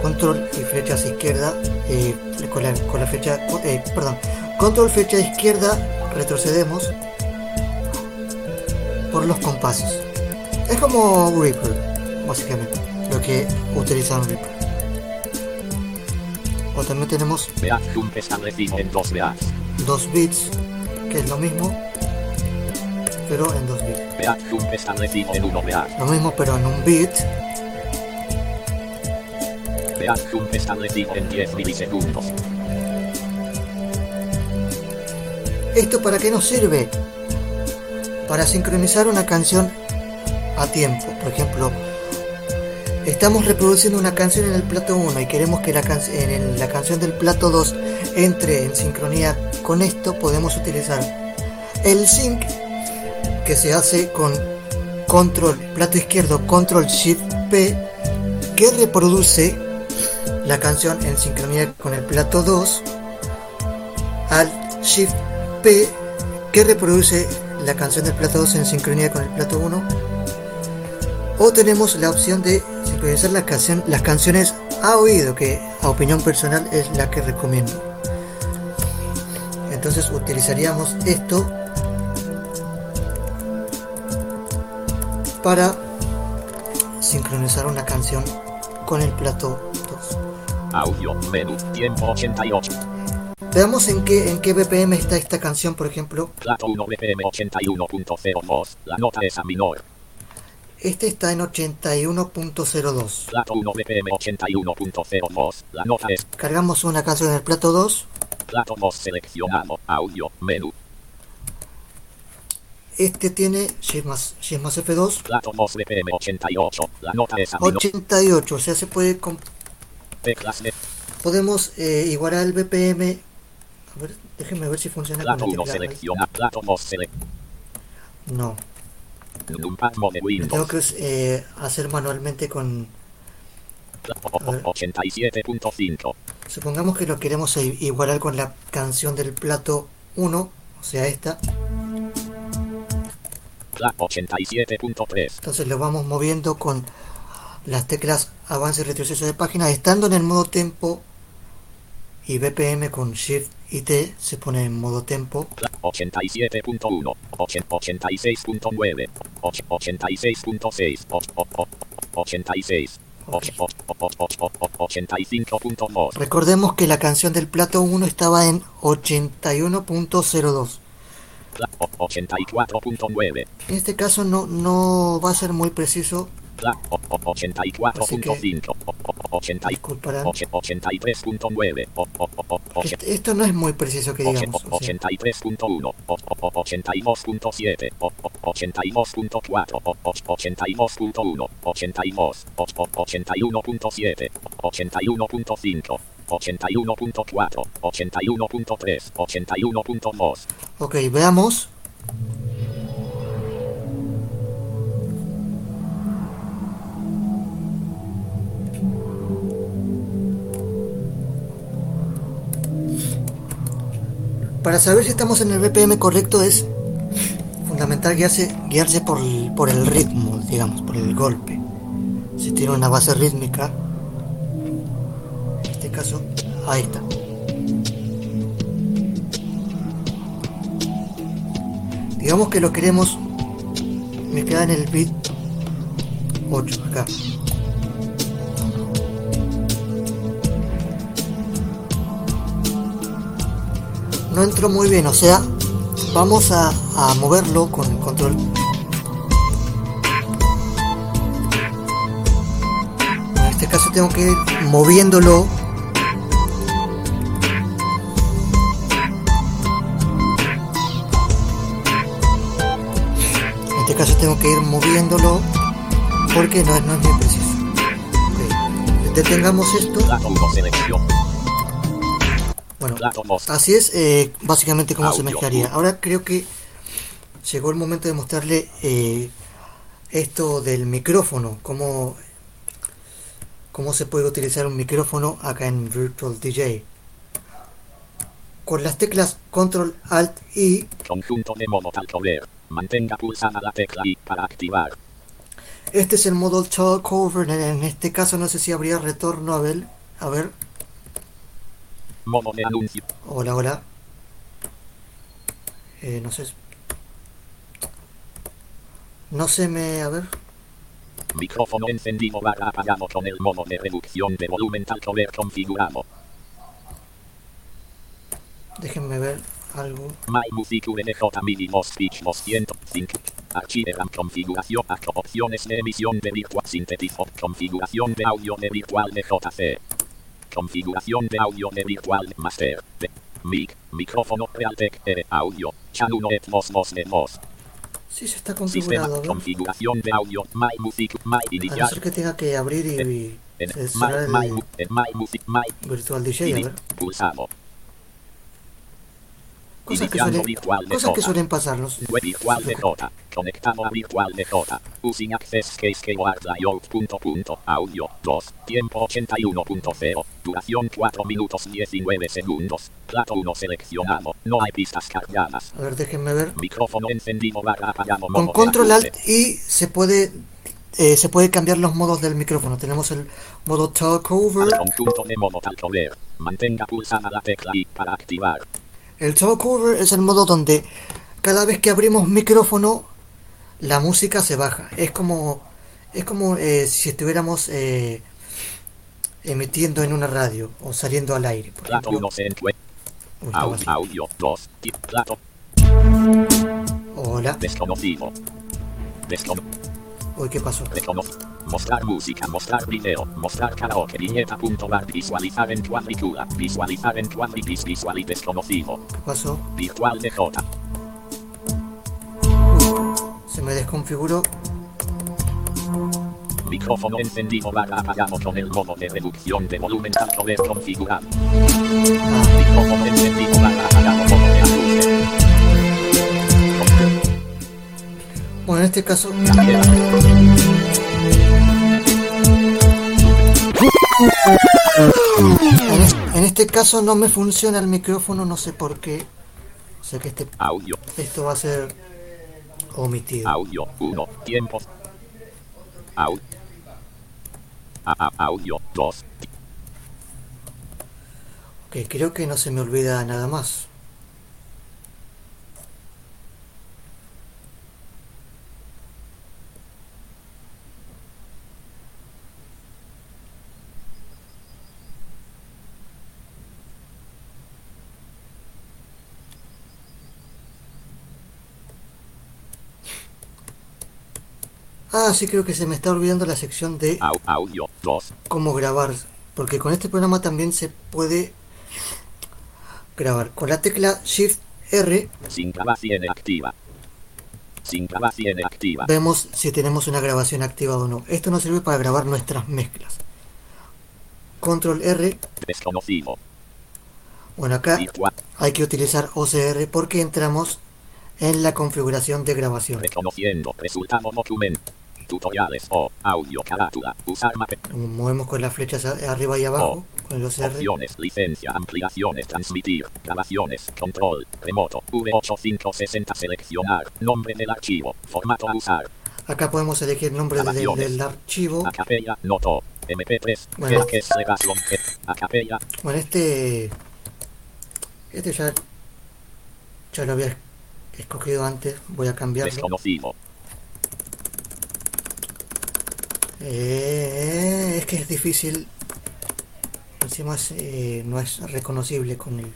control y flechas izquierda, eh, con, la, con la flecha, eh, perdón, control flecha izquierda, retrocedemos por los compases. Es como Reaper, básicamente, lo que utiliza un Reaper. O también tenemos Beat establecido en 2 Beats. 2 bits, que es lo mismo, pero en 2 bits. Beat establecido en 1 Beat. Lo mismo, pero en un bit. Beat establecido en 10 milisegundos. ¿Esto para qué nos sirve? Para sincronizar una canción a tiempo. Por ejemplo, estamos reproduciendo una canción en el plato 1 y queremos que la, can- en el- la canción del plato 2 entre en sincronía con esto, podemos utilizar el sync que se hace con control, plato izquierdo, control shift P, que reproduce la canción en sincronía con el plato 2, alt shift P, que reproduce la canción del plato 2 en sincronía con el plato 1. O tenemos la opción de sincronizar la canción, las canciones a oído, que a opinión personal es la que recomiendo. Entonces utilizaríamos esto para sincronizar una canción con el plato 2. Audio, menú, tiempo 88. Veamos en qué, en qué BPM está esta canción, por ejemplo. Plato 1 BPM 81.02. La nota es a menor. Este está en 81.02. Plato 1 BPM 81.02. La nota es Cargamos una canción en el plato 2. plato 2 seleccionado. Audio, menú. Este tiene Shift más, Shift más F2. Plato 2 BPM 88. La nota es a menor. 88, o sea, se puede comp- Teclas de podemos eh, igualar el BPM. A ver, déjenme ver si funciona plato con 1 la tecla. selecciona. Plato 2 select. No, lo tengo que eh, hacer manualmente con Plato 87.5. Supongamos que lo queremos igualar con la canción del plato 1, o sea esta. 87.3. Entonces lo vamos moviendo con las teclas avance y retroceso de página, estando en el modo tempo y BPM con Shift y T se pone en modo tempo. 87.1, 86.9, 86.6, 86. 85.2 Recordemos que la canción del plato 1 estaba en 81.02. 84.9. En este caso no, no va a ser muy preciso 84.5, 83.9, esto no es muy preciso que digamos. 83.1, 82.7, 82.4, 82.1, 82, 81.7, 81.5. 81.4, 81.3, 81.2. Ok, veamos. Para saber si estamos en el BPM correcto es fundamental guiarse, guiarse por, el, por el ritmo, digamos, por el golpe. Si tiene una base rítmica, caso, ahí está. Digamos que lo queremos me queda en el bit 8 acá. no entró muy bien, o sea, vamos a, moverlo con el control. En este caso tengo que ir moviéndolo. Este caso tengo que ir moviéndolo porque no, es muy preciso. Detengamos esto. Bueno, así es eh, básicamente como se mezclaría. Ahora creo que llegó el momento de mostrarle eh, esto del micrófono, cómo, cómo se puede utilizar un micrófono acá en Virtual DJ. Con las teclas Control Alt y conjunto de modo mantenga pulsada la tecla I para activar. Este es el modo talk cover. En este caso no sé si habría retorno a ver. A ver. Modo de anuncio. Hola, hola. Eh, no sé. No se me. A ver. Micrófono encendido barra apagado con el modo de reducción de volumen tal como configurado. Déjenme ver algo. My Music VNJ MIDI Speech 205. Archiveram configuración a opciones de emisión de virtual sintetizador. Configuración de audio de virtual de JC. Configuración de audio de Virtual Master. De mic, micrófono Realtek R audio. Channel 1 voz voz de voz. Sí, se está configurado. Sistema, configuración de audio. My Music, My inicial. A no ser que tenga que abrir y, y en, my, my, en my Music, My Virtual DJ, a ver. Pulsado. Cosas que, suelen, cosas que suelen pasarnos. Web virtual de Jota. Conectado a virtual de Jota. Using access case layout punto punto. Audio 2. Tiempo 81.0. Duración 4 minutos 19 segundos. Plato 1 seleccionado. No hay pistas cargadas. A ver, déjenme ver. Micrófono encendido barra apagado. Con control alt y se puede eh, se puede cambiar los modos del micrófono. Tenemos el modo talk over. conjunto de modo talk over. Mantenga pulsada la tecla I para activar. El talkover es el modo donde cada vez que abrimos micrófono la música se baja. Es como es como eh, si estuviéramos eh, emitiendo en una radio o saliendo al aire. Por plato audio 2. Plato. Hola. Desconocido. Desconocido. Uy, ¿qué pasó? Mostrar música, mostrar video, mostrar karaoke, viñeta.bar, visualizar en cuadrícula, visualizar en cuadripis, visual y desconocido. ¿Qué pasó? Virtual de J. Se me desconfiguró. Micrófono encendido barra apagado con el modo de reducción de volumen al poder configurar. Micrófono encendido barra En este caso... En, este caso no me funciona el micrófono, no sé por qué. O sea que este, Audio. esto va a ser omitido. Audio 1. Tiempos. Au. A- audio 2. Ok, creo que no se me olvida nada más. Ah, sí, creo que se me está olvidando la sección de Au- audio 2. cómo grabar, porque con este programa también se puede grabar con la tecla Shift R. Sin grabación activa. Sin grabación activa. Vemos si tenemos una grabación activada o no. Esto nos sirve para grabar nuestras mezclas. Control R. Desconocido. Bueno, acá hay que utilizar OCR porque entramos en la configuración de grabación. Reconociendo. Resultado documento. Tutoriales o audio carátula. Usar mape. Movemos con las flechas arriba y abajo con el OCR. Opciones, licencia, ampliaciones, transmitir, grabaciones, control, remoto, V8560 seleccionar, nombre del archivo, formato a usar, Acá podemos elegir el nombre del, del archivo. acapella, noto, MP3, Bueno. que es acapella, Bueno, este. Este ya. Ya lo había escogido antes. Voy a cambiarlo. desconocido, Eh, es que es difícil. Encima eh, no es reconocible con el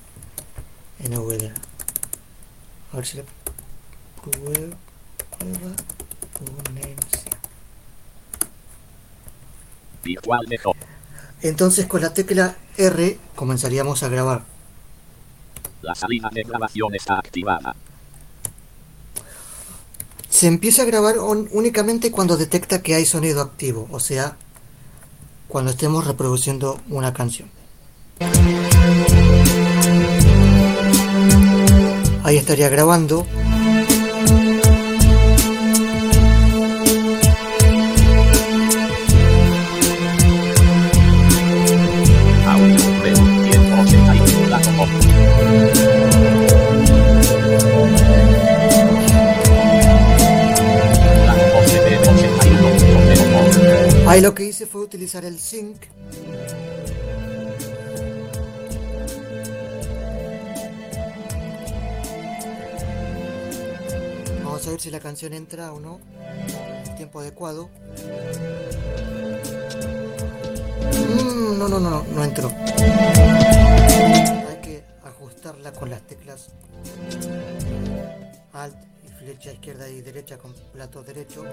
NVDA. A ver si le prueba. Entonces con la tecla R comenzaríamos a grabar. la salida de grabación está activada, Se empieza a grabar únicamente cuando detecta que hay sonido activo, o sea, cuando estemos reproduciendo una canción. Ahí estaría grabando. Ahí lo que hice fue utilizar el sync. Vamos a ver si la canción entra o no. El tiempo adecuado. Mm, no, no, no, no, no entró. Hay que ajustarla con las teclas Alt y flecha izquierda y derecha con plato derecho.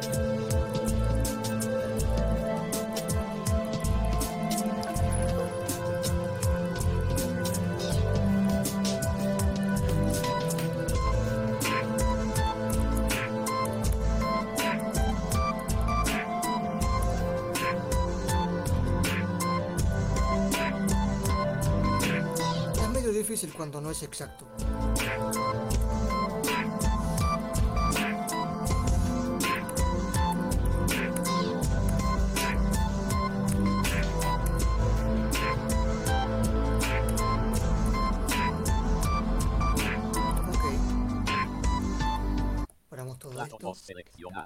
Es medio difícil cuando no es exacto.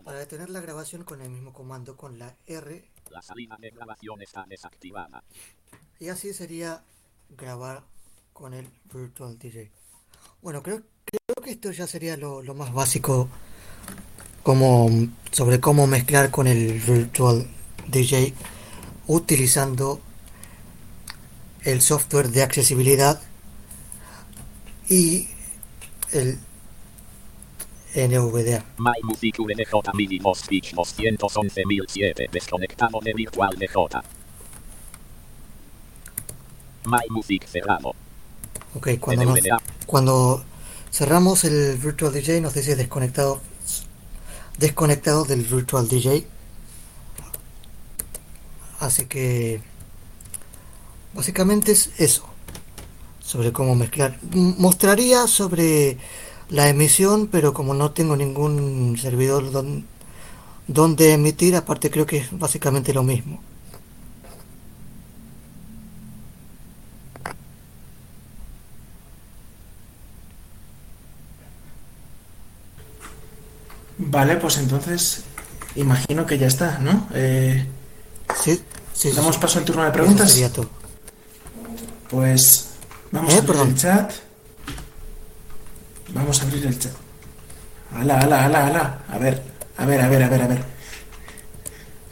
Para detener la grabación con el mismo comando, con la R, La salida de grabación está desactivada. y así sería grabar con el Virtual DJ. Bueno, creo, creo que esto ya sería lo, lo más básico como sobre cómo mezclar con el Virtual DJ utilizando el software de accesibilidad y el NVDA. My Music VDJ MIDI Boss Pitch 211007 desconectado de Virtual DJ. My Music cerrado. Ok, cuando, nos- cuando cerramos el Virtual DJ nos dice desconectado desconectado del Virtual DJ. Así que básicamente es eso sobre cómo mezclar. Mostraría sobre la emisión, pero como no tengo ningún servidor donde emitir, aparte creo que es básicamente lo mismo. Vale, pues entonces imagino que ya está, ¿no? Eh, sí, sí. Damos paso al turno de preguntas. Pues vamos eh, a ver el chat. Vamos a abrir el chat. Ala, ala, ala, ala. A ver, a ver, a ver, a ver, a ver.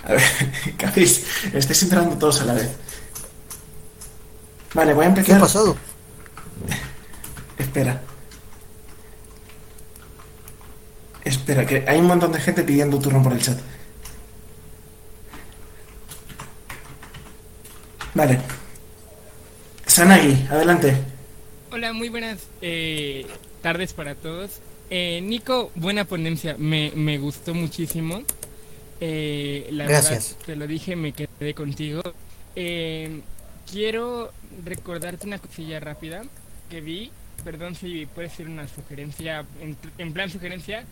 A ver, [laughs] ¿qué hacéis? Estáis entrando todos a la vez. Vale, voy a ¿Qué ha empezar. pasado? [laughs] Espera. Espera, que hay un montón de gente pidiendo turno por el chat. Vale. Sanagi, adelante. Hola, muy buenas eh, tardes para todos. Eh, Nico, buena ponencia, me, me gustó muchísimo. Eh, la Gracias. verdad, te lo dije, me quedé contigo. Eh, quiero recordarte una cosilla rápida que vi. Perdón si puede ser una sugerencia, en, en plan sugerencia.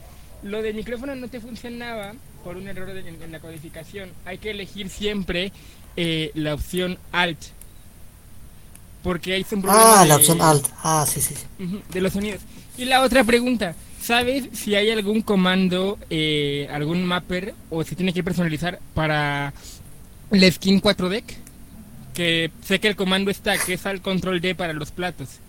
Lo del micrófono no te funcionaba por un error de- en, en la codificación. Hay que elegir siempre eh, la opción Alt. Porque hay un problema Ah, la opción Alt. Ah, sí, sí. de los sonidos. Y la otra pregunta, ¿sabes si hay algún comando, eh, algún mapper o se tiene que personalizar para la skin 4deck? Que sé que el comando está, que es al control D para los platos,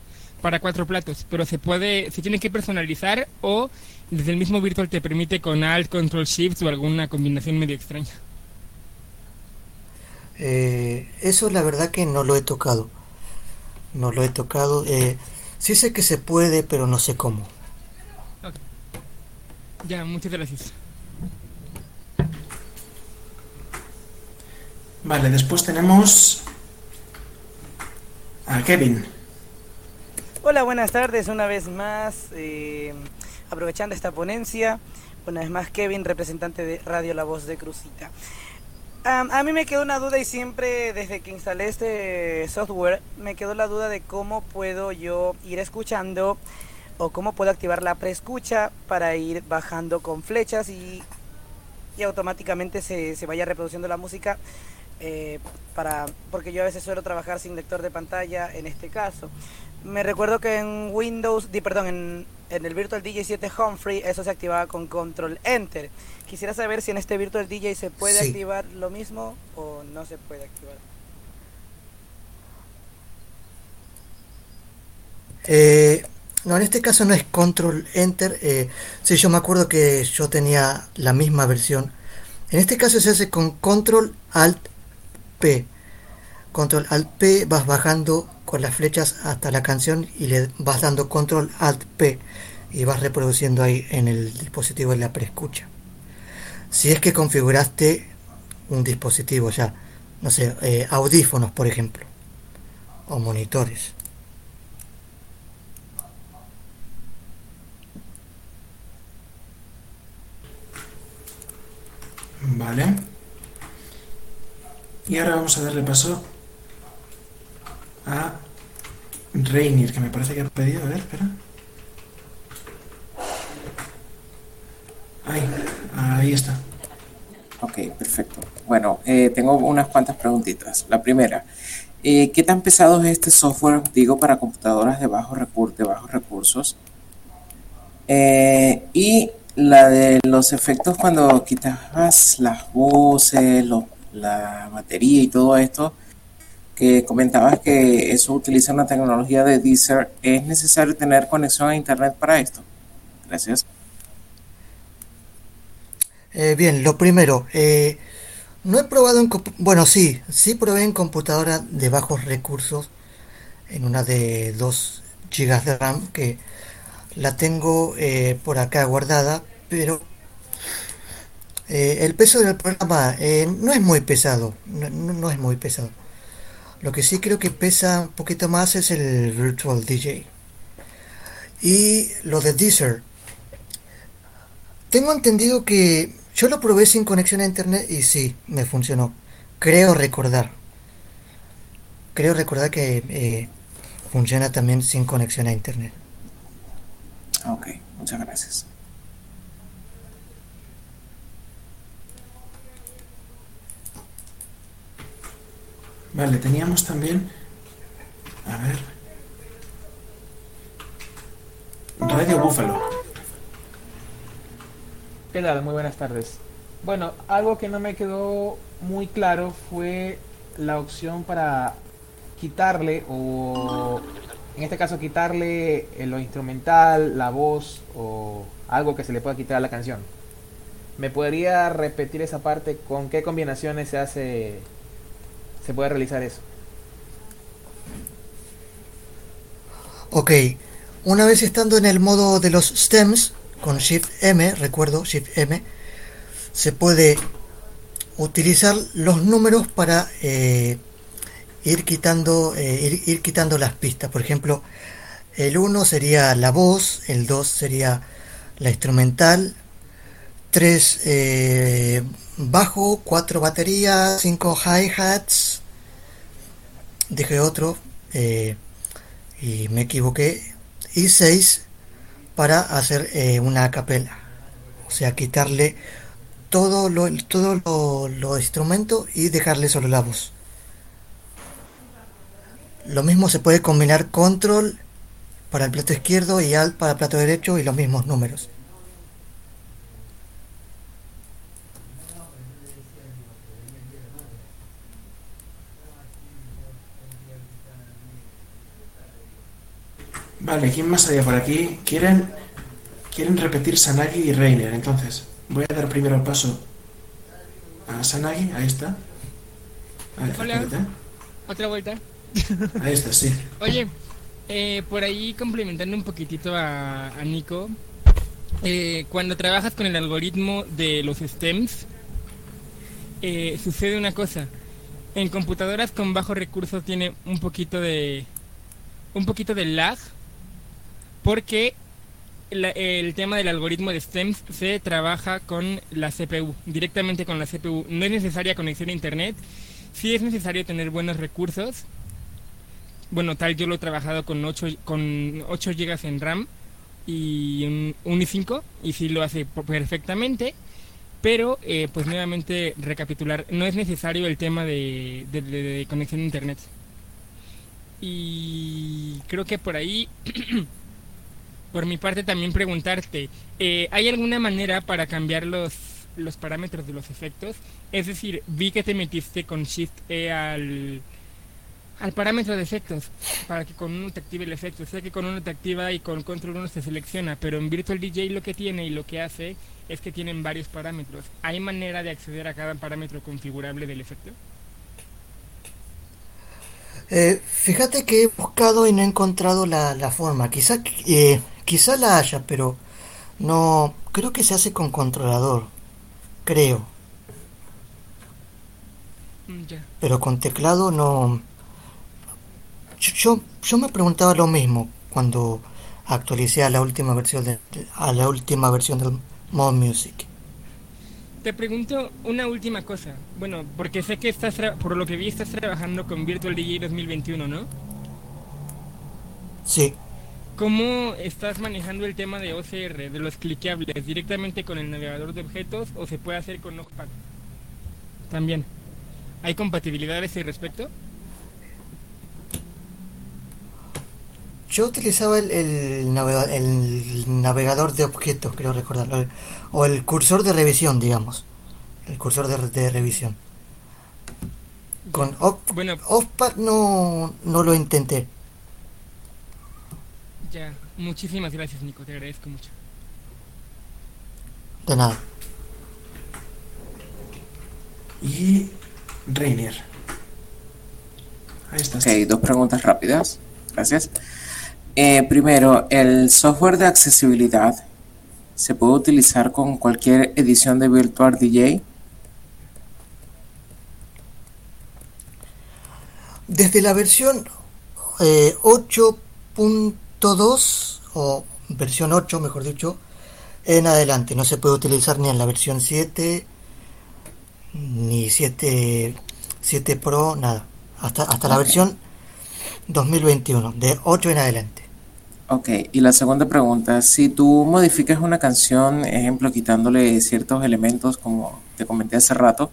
para cuatro platos, pero se puede, se tiene que personalizar o desde el mismo virtual te permite con Alt, Control Shift o alguna combinación medio extraña. Eh, eso la verdad que no lo he tocado. No lo he tocado. Eh, sí sé que se puede, pero no sé cómo. Ya, muchas gracias. Vale, después tenemos a Kevin. Hola, buenas tardes una vez más. eh, aprovechando esta ponencia, una vez más Kevin, representante de Radio La Voz de Cruzita. Am, a mí me quedó una duda y siempre desde que instalé este software me quedó la duda de cómo puedo yo ir escuchando o cómo puedo activar la preescucha para ir bajando con flechas y, y automáticamente se, se vaya reproduciendo la música eh, para porque yo a veces suelo trabajar sin lector de pantalla en este caso. Me recuerdo que en Windows, di, perdón, en, en el Virtual DJ 7 Humphrey eso se activaba con Control Enter. Quisiera saber si en este Virtual DJ se puede Sí. activar lo mismo o no se puede activar. Eh, no, en este caso no es Control Enter. Eh, sí, yo me acuerdo que yo tenía la misma versión. En este caso se hace con Control Alt P. Control Alt P vas bajando con las flechas hasta la canción y le vas dando Control Alt P y vas reproduciendo ahí en el dispositivo de la preescucha. Si es que configuraste un dispositivo ya, no sé, eh, audífonos por ejemplo, o monitores. Vale. Y ahora vamos a darle paso a Reinier, que me parece que ha pedido. A ver, espera. Ahí está. Ok, perfecto. Bueno, eh, tengo unas cuantas preguntitas. La primera, eh, ¿qué tan pesado es este software, digo, para computadoras de bajos, recur- bajos recursos? Eh, y la de los efectos cuando quitabas las voces, la batería y todo esto, que comentabas que eso utiliza una tecnología de Deezer, ¿es necesario tener conexión a Internet para esto? Gracias. Eh, bien, lo primero, eh, no he probado en... Bueno, sí, sí probé en computadora de bajos recursos, en una de 2 GB de RAM, que la tengo eh, por acá guardada, pero el peso del programa no es muy pesado, no- no es muy pesado. Lo que sí creo que pesa un poquito más es el Virtual DJ. Y lo de Deezer. Tengo entendido que yo lo probé sin conexión a internet y sí, me funcionó. Creo recordar. Creo recordar que eh, funciona también sin conexión a internet. Ok, muchas gracias. Vale, teníamos también. A ver. Radio Búfalo. Muy buenas tardes. Bueno, algo que no me quedó muy claro fue la opción para quitarle o en este caso quitarle eh, lo instrumental, la voz o algo que se le pueda quitar a la canción. ¿Me podría repetir esa parte? ¿Con qué combinaciones se hace, se puede realizar eso? Ok, una vez estando en el modo de los stems, con Shift M, recuerdo, Shift M, se puede utilizar los números para eh, ir quitando eh, ir, quitando las pistas. Por ejemplo el 1 sería la voz el 2 sería la instrumental 3 eh, bajo 4 baterías 5 hi-hats dejé otro y me equivoqué y 6 para hacer una capela o sea quitarle todo lo, todo lo, instrumentos y dejarle solo la voz. Lo mismo se puede combinar control para el plato izquierdo y alt para el plato derecho y los mismos números. Vale, ¿quién más había por aquí? ¿Quieren, quieren repetir Sanagi y Reiner entonces? Voy a dar primero el paso a Sanagi, ahí está. Hola. Otra vuelta. Ahí está, sí. Oye, eh, por ahí complementando un poquitito a, Nico, eh, cuando trabajas con el algoritmo de los stems, eh, sucede una cosa. En computadoras con bajo recursos tiene un poquito de un poquito de lag porque el tema del algoritmo de STEMS se trabaja con la CPU, directamente con la CPU. No es necesaria conexión a internet, sí es necesario tener buenos recursos. Bueno, tal yo lo he trabajado con 8, con 8 GB en RAM y un, i5 y sí lo hace perfectamente. Pero, eh, pues nuevamente recapitular, no es necesario el tema de conexión a internet. Y creo que por ahí [clears throat] por mi parte también preguntarte, eh, ¿hay alguna manera para cambiar los, los parámetros de los efectos? Es decir, vi que te metiste con Shift E al, al parámetro de efectos, para que con uno te active el efecto. Sé que con uno te activa y con Control 1 se selecciona, pero en Virtual DJ lo que tiene y lo que hace es que tienen varios parámetros. ¿Hay manera de acceder a cada parámetro configurable del efecto? Eh, fíjate que he buscado y no he encontrado la, la forma. Quizá eh, Quizá la haya, pero no creo que se hace con controlador. Creo. Mm, pero con teclado no. Yo, yo me preguntaba lo mismo cuando actualicé a la última versión de, a la última versión del Mod Music. Te pregunto una última cosa. Bueno, porque sé que estás por lo que vi estás trabajando con Virtual DJ 2021, ¿no? Sí. ¿Cómo estás manejando el tema de OCR, de los cliqueables, directamente con el navegador de objetos o se puede hacer con Notepad? También. ¿Hay compatibilidad a ese respecto? Yo utilizaba el, navegador, de objetos, creo recordarlo, o el cursor de revisión, digamos. El cursor de, revisión. Con bueno, no, no lo intenté. Ya, muchísimas gracias Nico, te agradezco mucho. De nada. Y Rainier. Ahí está. Ok, dos preguntas rápidas. Gracias. Eh, primero, el software de accesibilidad se puede utilizar con cualquier edición de Virtual DJ. Desde la versión eh, 8. 2 o versión 8 mejor dicho en adelante. No se puede utilizar ni en la versión 7 ni 7 7 Pro nada. Hasta hasta la versión 2021 de 8 en adelante. Ok, y la segunda pregunta, si tú modificas una canción, ejemplo, quitándole ciertos elementos como te comenté hace rato,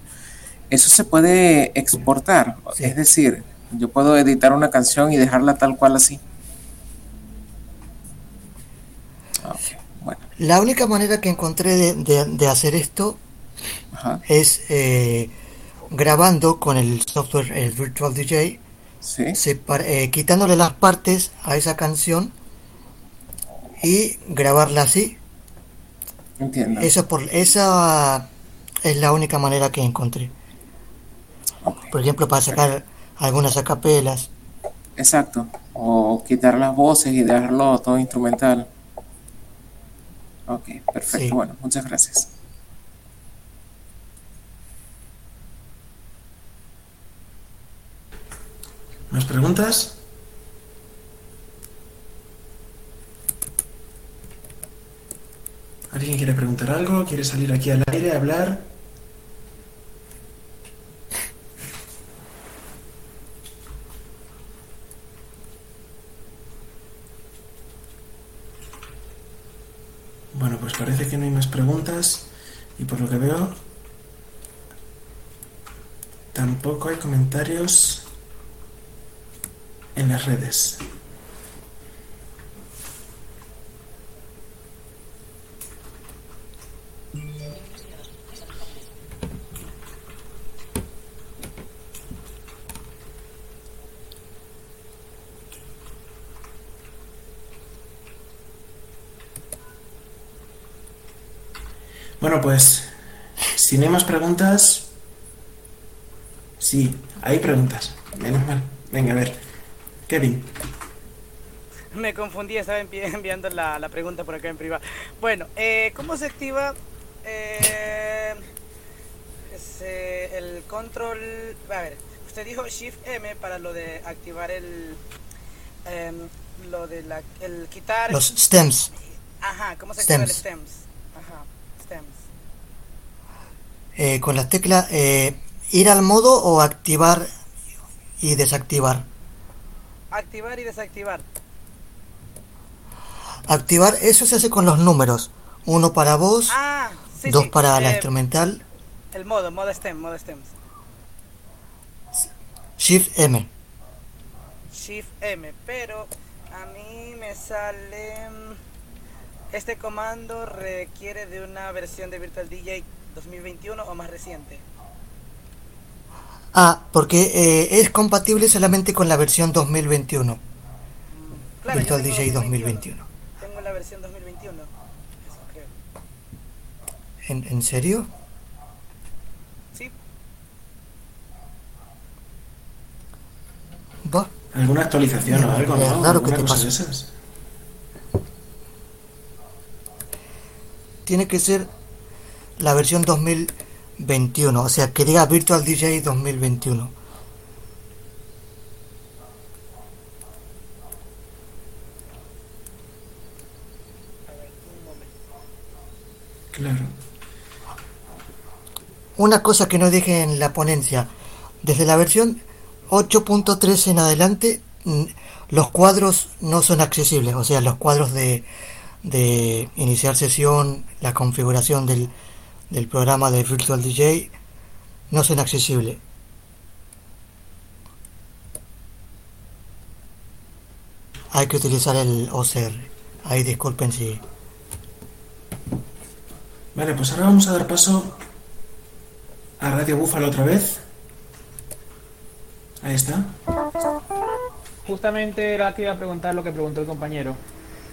eso se puede exportar, es decir, yo puedo editar una canción y dejarla tal cual así. Bueno. La única manera que encontré de, hacer esto es eh, grabando con el software, el Virtual DJ, eh, quitándole las partes a esa canción y grabarla así. Entiendo. Esa, por, esa es la única manera que encontré. Por ejemplo, para sacar algunas acapelas. Exacto. O quitar las voces y dejarlo todo instrumental. Ok, perfecto. Bueno, muchas gracias. ¿Más preguntas? ¿Alguien quiere preguntar algo? ¿Quiere salir aquí al aire a hablar? Bueno, pues parece que no hay más preguntas y por lo que veo tampoco hay comentarios en las redes. Bueno, pues, si no hay más preguntas... Sí, hay preguntas. Menos mal. Venga, a ver. Kevin. Me confundí, estaba [laughs] enviando la, la pregunta por acá en privado. Bueno, eh, ¿cómo se activa eh, el control? A ver, usted dijo Shift M para lo de activar el... Em, lo de la, el quitar... Los stems. Ajá, ¿cómo se activa el stems? Eh, con las teclas eh, ir al modo o activar y desactivar. Activar y desactivar. Activar, eso se hace con los números. Uno para voz, ah, dos para la eh, instrumental. El modo, modo stem, modo stem. Shift M. Shift M, pero a mí me sale... Este comando requiere de una versión de Virtual DJ 2021 o más reciente. Ah, porque eh, es compatible solamente con la versión 2021. Claro, Virtual DJ 2021. Tengo la versión 2021. Eso creo. ¿En, ¿En serio? Sí. ¿Va? ¿Alguna actualización o algo? ¿no? Claro que te pasa. Tiene que ser la versión 2021, o sea, que diga Virtual DJ 2021. Claro. Una cosa que no dije en la ponencia, desde la versión 8.3 en adelante, los cuadros no son accesibles, o sea, los cuadros de, de iniciar sesión, la configuración del, del programa de Virtual DJ no son accesibles. Hay que utilizar el OCR. Ahí disculpen si... Vale, pues ahora vamos a dar paso a Radio Búfalo otra vez. Ahí está. Justamente era que iba a preguntar lo que preguntó el compañero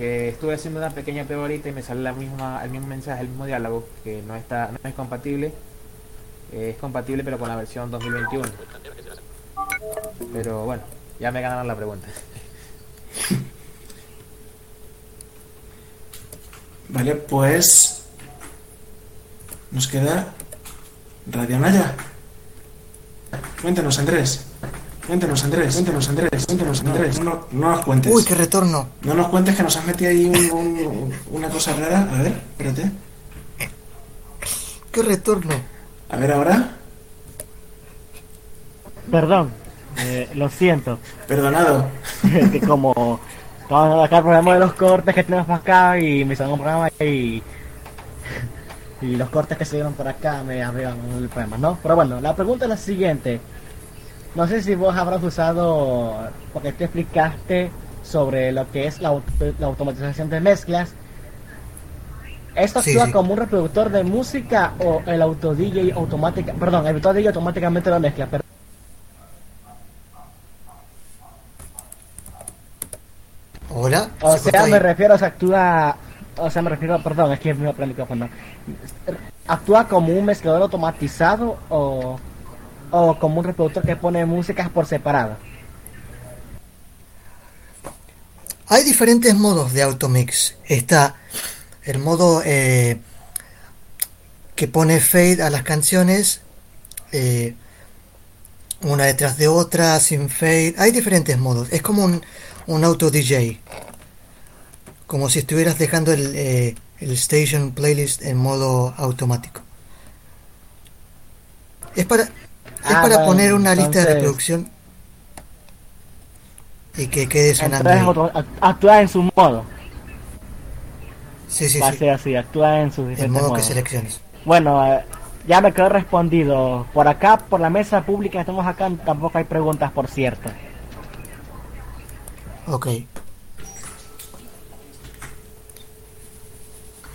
estuve haciendo una pequeña peorita y me sale la misma, el mismo mensaje, el mismo diálogo, que no está, no es compatible. es compatible pero con la versión 2021. Pero bueno, ya me ganaron la pregunta. [laughs] Vale, pues nos queda Radio Naya. Cuéntanos, Andrés. Cuéntanos, Andrés, cuéntanos, Andrés, cuéntanos, Andrés. No, no, nos cuentes. Uy, qué retorno. No nos cuentes que nos has metido ahí una cosa rara. A ver, espérate. Qué retorno. A ver ahora. Perdón, eh, lo siento. Perdonado. que como vamos acá el problema de los cortes que tenemos acá y me salió un programa y y los cortes que se dieron por acá me abrieron el problema, ¿no? Pero bueno, la pregunta es la siguiente. No sé si vos habrás usado, porque te explicaste sobre lo que es la, automatización de mezclas. ¿Esto actúa sí. como un reproductor de música o el auto DJ automática, perdón, el auto DJ automáticamente lo mezcla? Pero, Hola. o ¿Se sea, me ahí? refiero, se actúa, o sea, me refiero, perdón, es que me el micrófono. ¿Actúa como un mezclador automatizado o, o como un reproductor que pone músicas por separado? Hay diferentes modos de automix. Está el modo eh, que pone fade a las canciones, eh, una detrás de otra, sin fade. Hay diferentes modos. Es como un, un auto DJ. Como si estuvieras dejando el, eh, el station playlist en modo automático. Es para, es Ah, para bueno, poner una lista de reproducción y que quede sonando. Entonces ahí. auto- act- actúa en su modo. Sí, sí, Va a sí. ser así, actúa en sus El diferentes modo que selecciones. Bueno, eh, ya me quedó respondido. Por acá, por la mesa pública que estamos acá, tampoco hay preguntas, por cierto. Ok.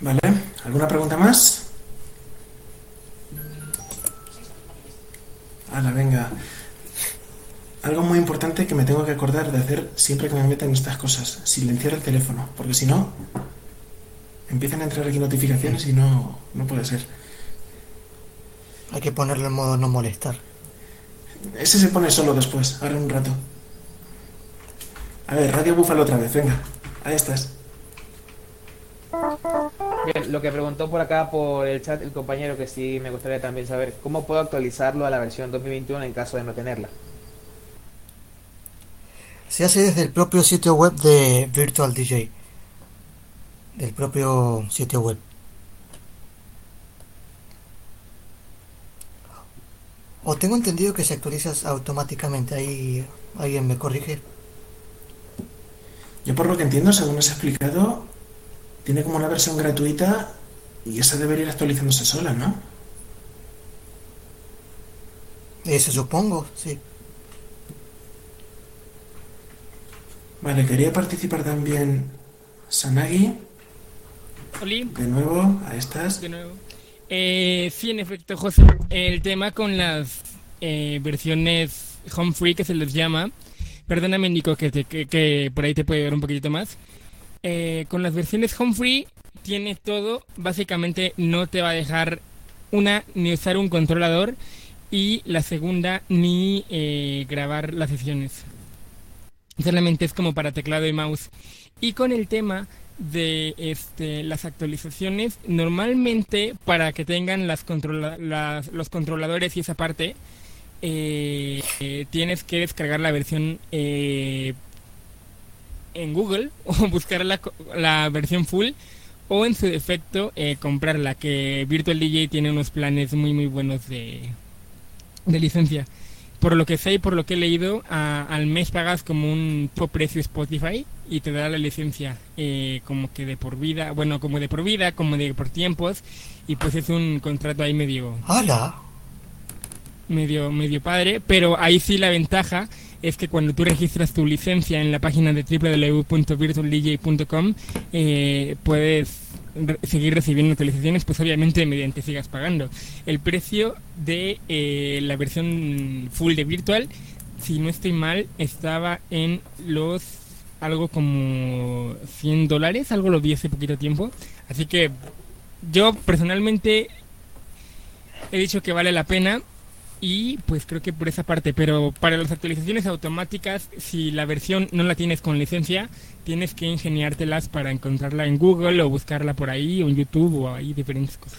Vale, ¿alguna pregunta más? Hala, venga. Algo muy importante que me tengo que acordar de hacer siempre que me metan en estas cosas, silenciar el teléfono, porque si no, empiezan a entrar aquí notificaciones y no, no puede ser. Hay que ponerlo en modo no molestar. Ese se pone solo después, ahora en un rato. A ver, Radio Búfalo otra vez, venga. Ahí estás. Bien, lo que preguntó por acá por el chat el compañero que sí me gustaría también saber, ¿cómo puedo actualizarlo a la versión 2021 en caso de no tenerla? Se hace desde el propio sitio web de Virtual DJ. Del propio sitio web. O tengo entendido que se actualiza automáticamente. Ahí alguien me corrige. Yo por lo que entiendo, según has explicado, tiene como una versión gratuita y esa debería ir actualizándose sola, ¿no? Eso supongo, sí. Vale, quería participar también Sanagi. Oli, De nuevo, a estas. de nuevo. Eh, sí, en efecto, José, el tema con las eh, versiones home free que se les llama, perdóname Nico que, te- que, que por ahí te puede ver un poquito más, Eh, con las versiones home free tienes todo, básicamente no te va a dejar una ni usar un controlador y la segunda ni eh, grabar las sesiones. Solamente es como para teclado y mouse. Y con el tema de este, las actualizaciones, normalmente para que tengan los controladores y esa parte, eh, tienes que descargar la versión en Google [laughs] o buscar la, la versión full o en su defecto eh, comprarla, que Virtual DJ tiene unos planes muy muy buenos de, de licencia. Por lo que sé y por lo que he leído, a- al mes pagas como un precio Spotify y te da la licencia eh, como que de por vida, bueno, como de por vida, como de por tiempos, y pues es un contrato ahí medio, ¡Hala! medio, medio padre, pero ahí sí la ventaja es que cuando tú registras tu licencia en la página de www.virtualdj.com eh, puedes seguir recibiendo actualizaciones, pues obviamente mediante sigas pagando. El precio de eh, la versión full de Virtual, si no estoy mal, estaba en los algo como 100 dólares, algo lo vi hace poquito tiempo. Así que yo personalmente he dicho que vale la pena y pues creo que por esa parte, pero para las actualizaciones automáticas, si la versión no la tienes con licencia, tienes que ingeniártelas para encontrarla en Google o buscarla por ahí o en YouTube o ahí diferentes cosas.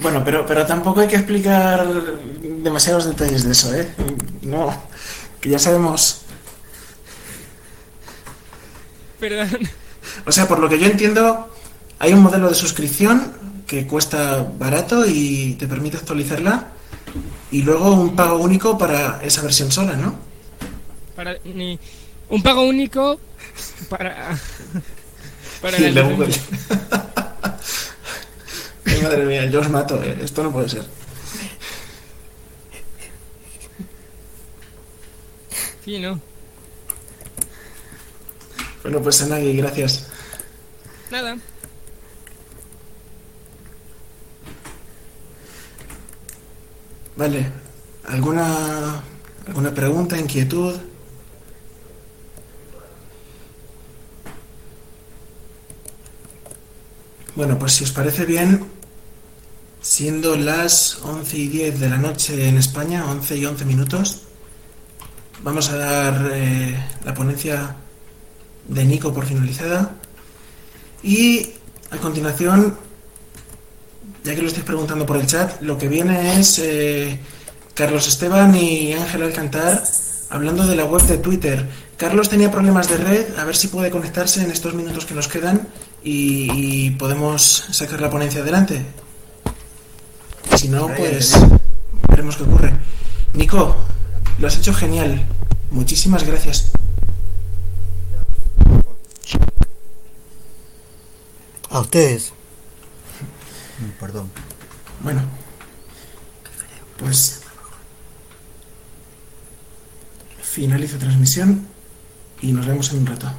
Bueno, pero, pero tampoco hay que explicar demasiados detalles de eso, ¿eh? No, que ya sabemos. Perdón. O sea, por lo que yo entiendo, hay un modelo de suscripción que cuesta barato y te permite actualizarla. Y luego un pago único para esa versión sola, ¿no? Para ni- un pago único para para Y la el de licencia. Google. Ay, madre mía, yo os mato, ¿eh? Esto no puede ser. Sí, no. Bueno, pues Anagi, gracias. Nada. Vale. ¿Alguna, alguna pregunta, inquietud? Bueno, pues si os parece bien, siendo las 11 y 10 de la noche en España, 11 y 11 minutos, vamos a dar eh, la ponencia de Nico por finalizada. Y a continuación, ya que lo estáis preguntando por el chat, lo que viene es eh, Carlos Esteban y Ángel Alcantar hablando de la web de Twitter. Carlos tenía problemas de red, a ver si puede conectarse en estos minutos que nos quedan y, podemos sacar la ponencia adelante. Si no, pues veremos qué ocurre. Nico, lo has hecho genial. Muchísimas gracias. A ustedes. Perdón. Bueno, pues finalizo transmisión y nos vemos en un rato.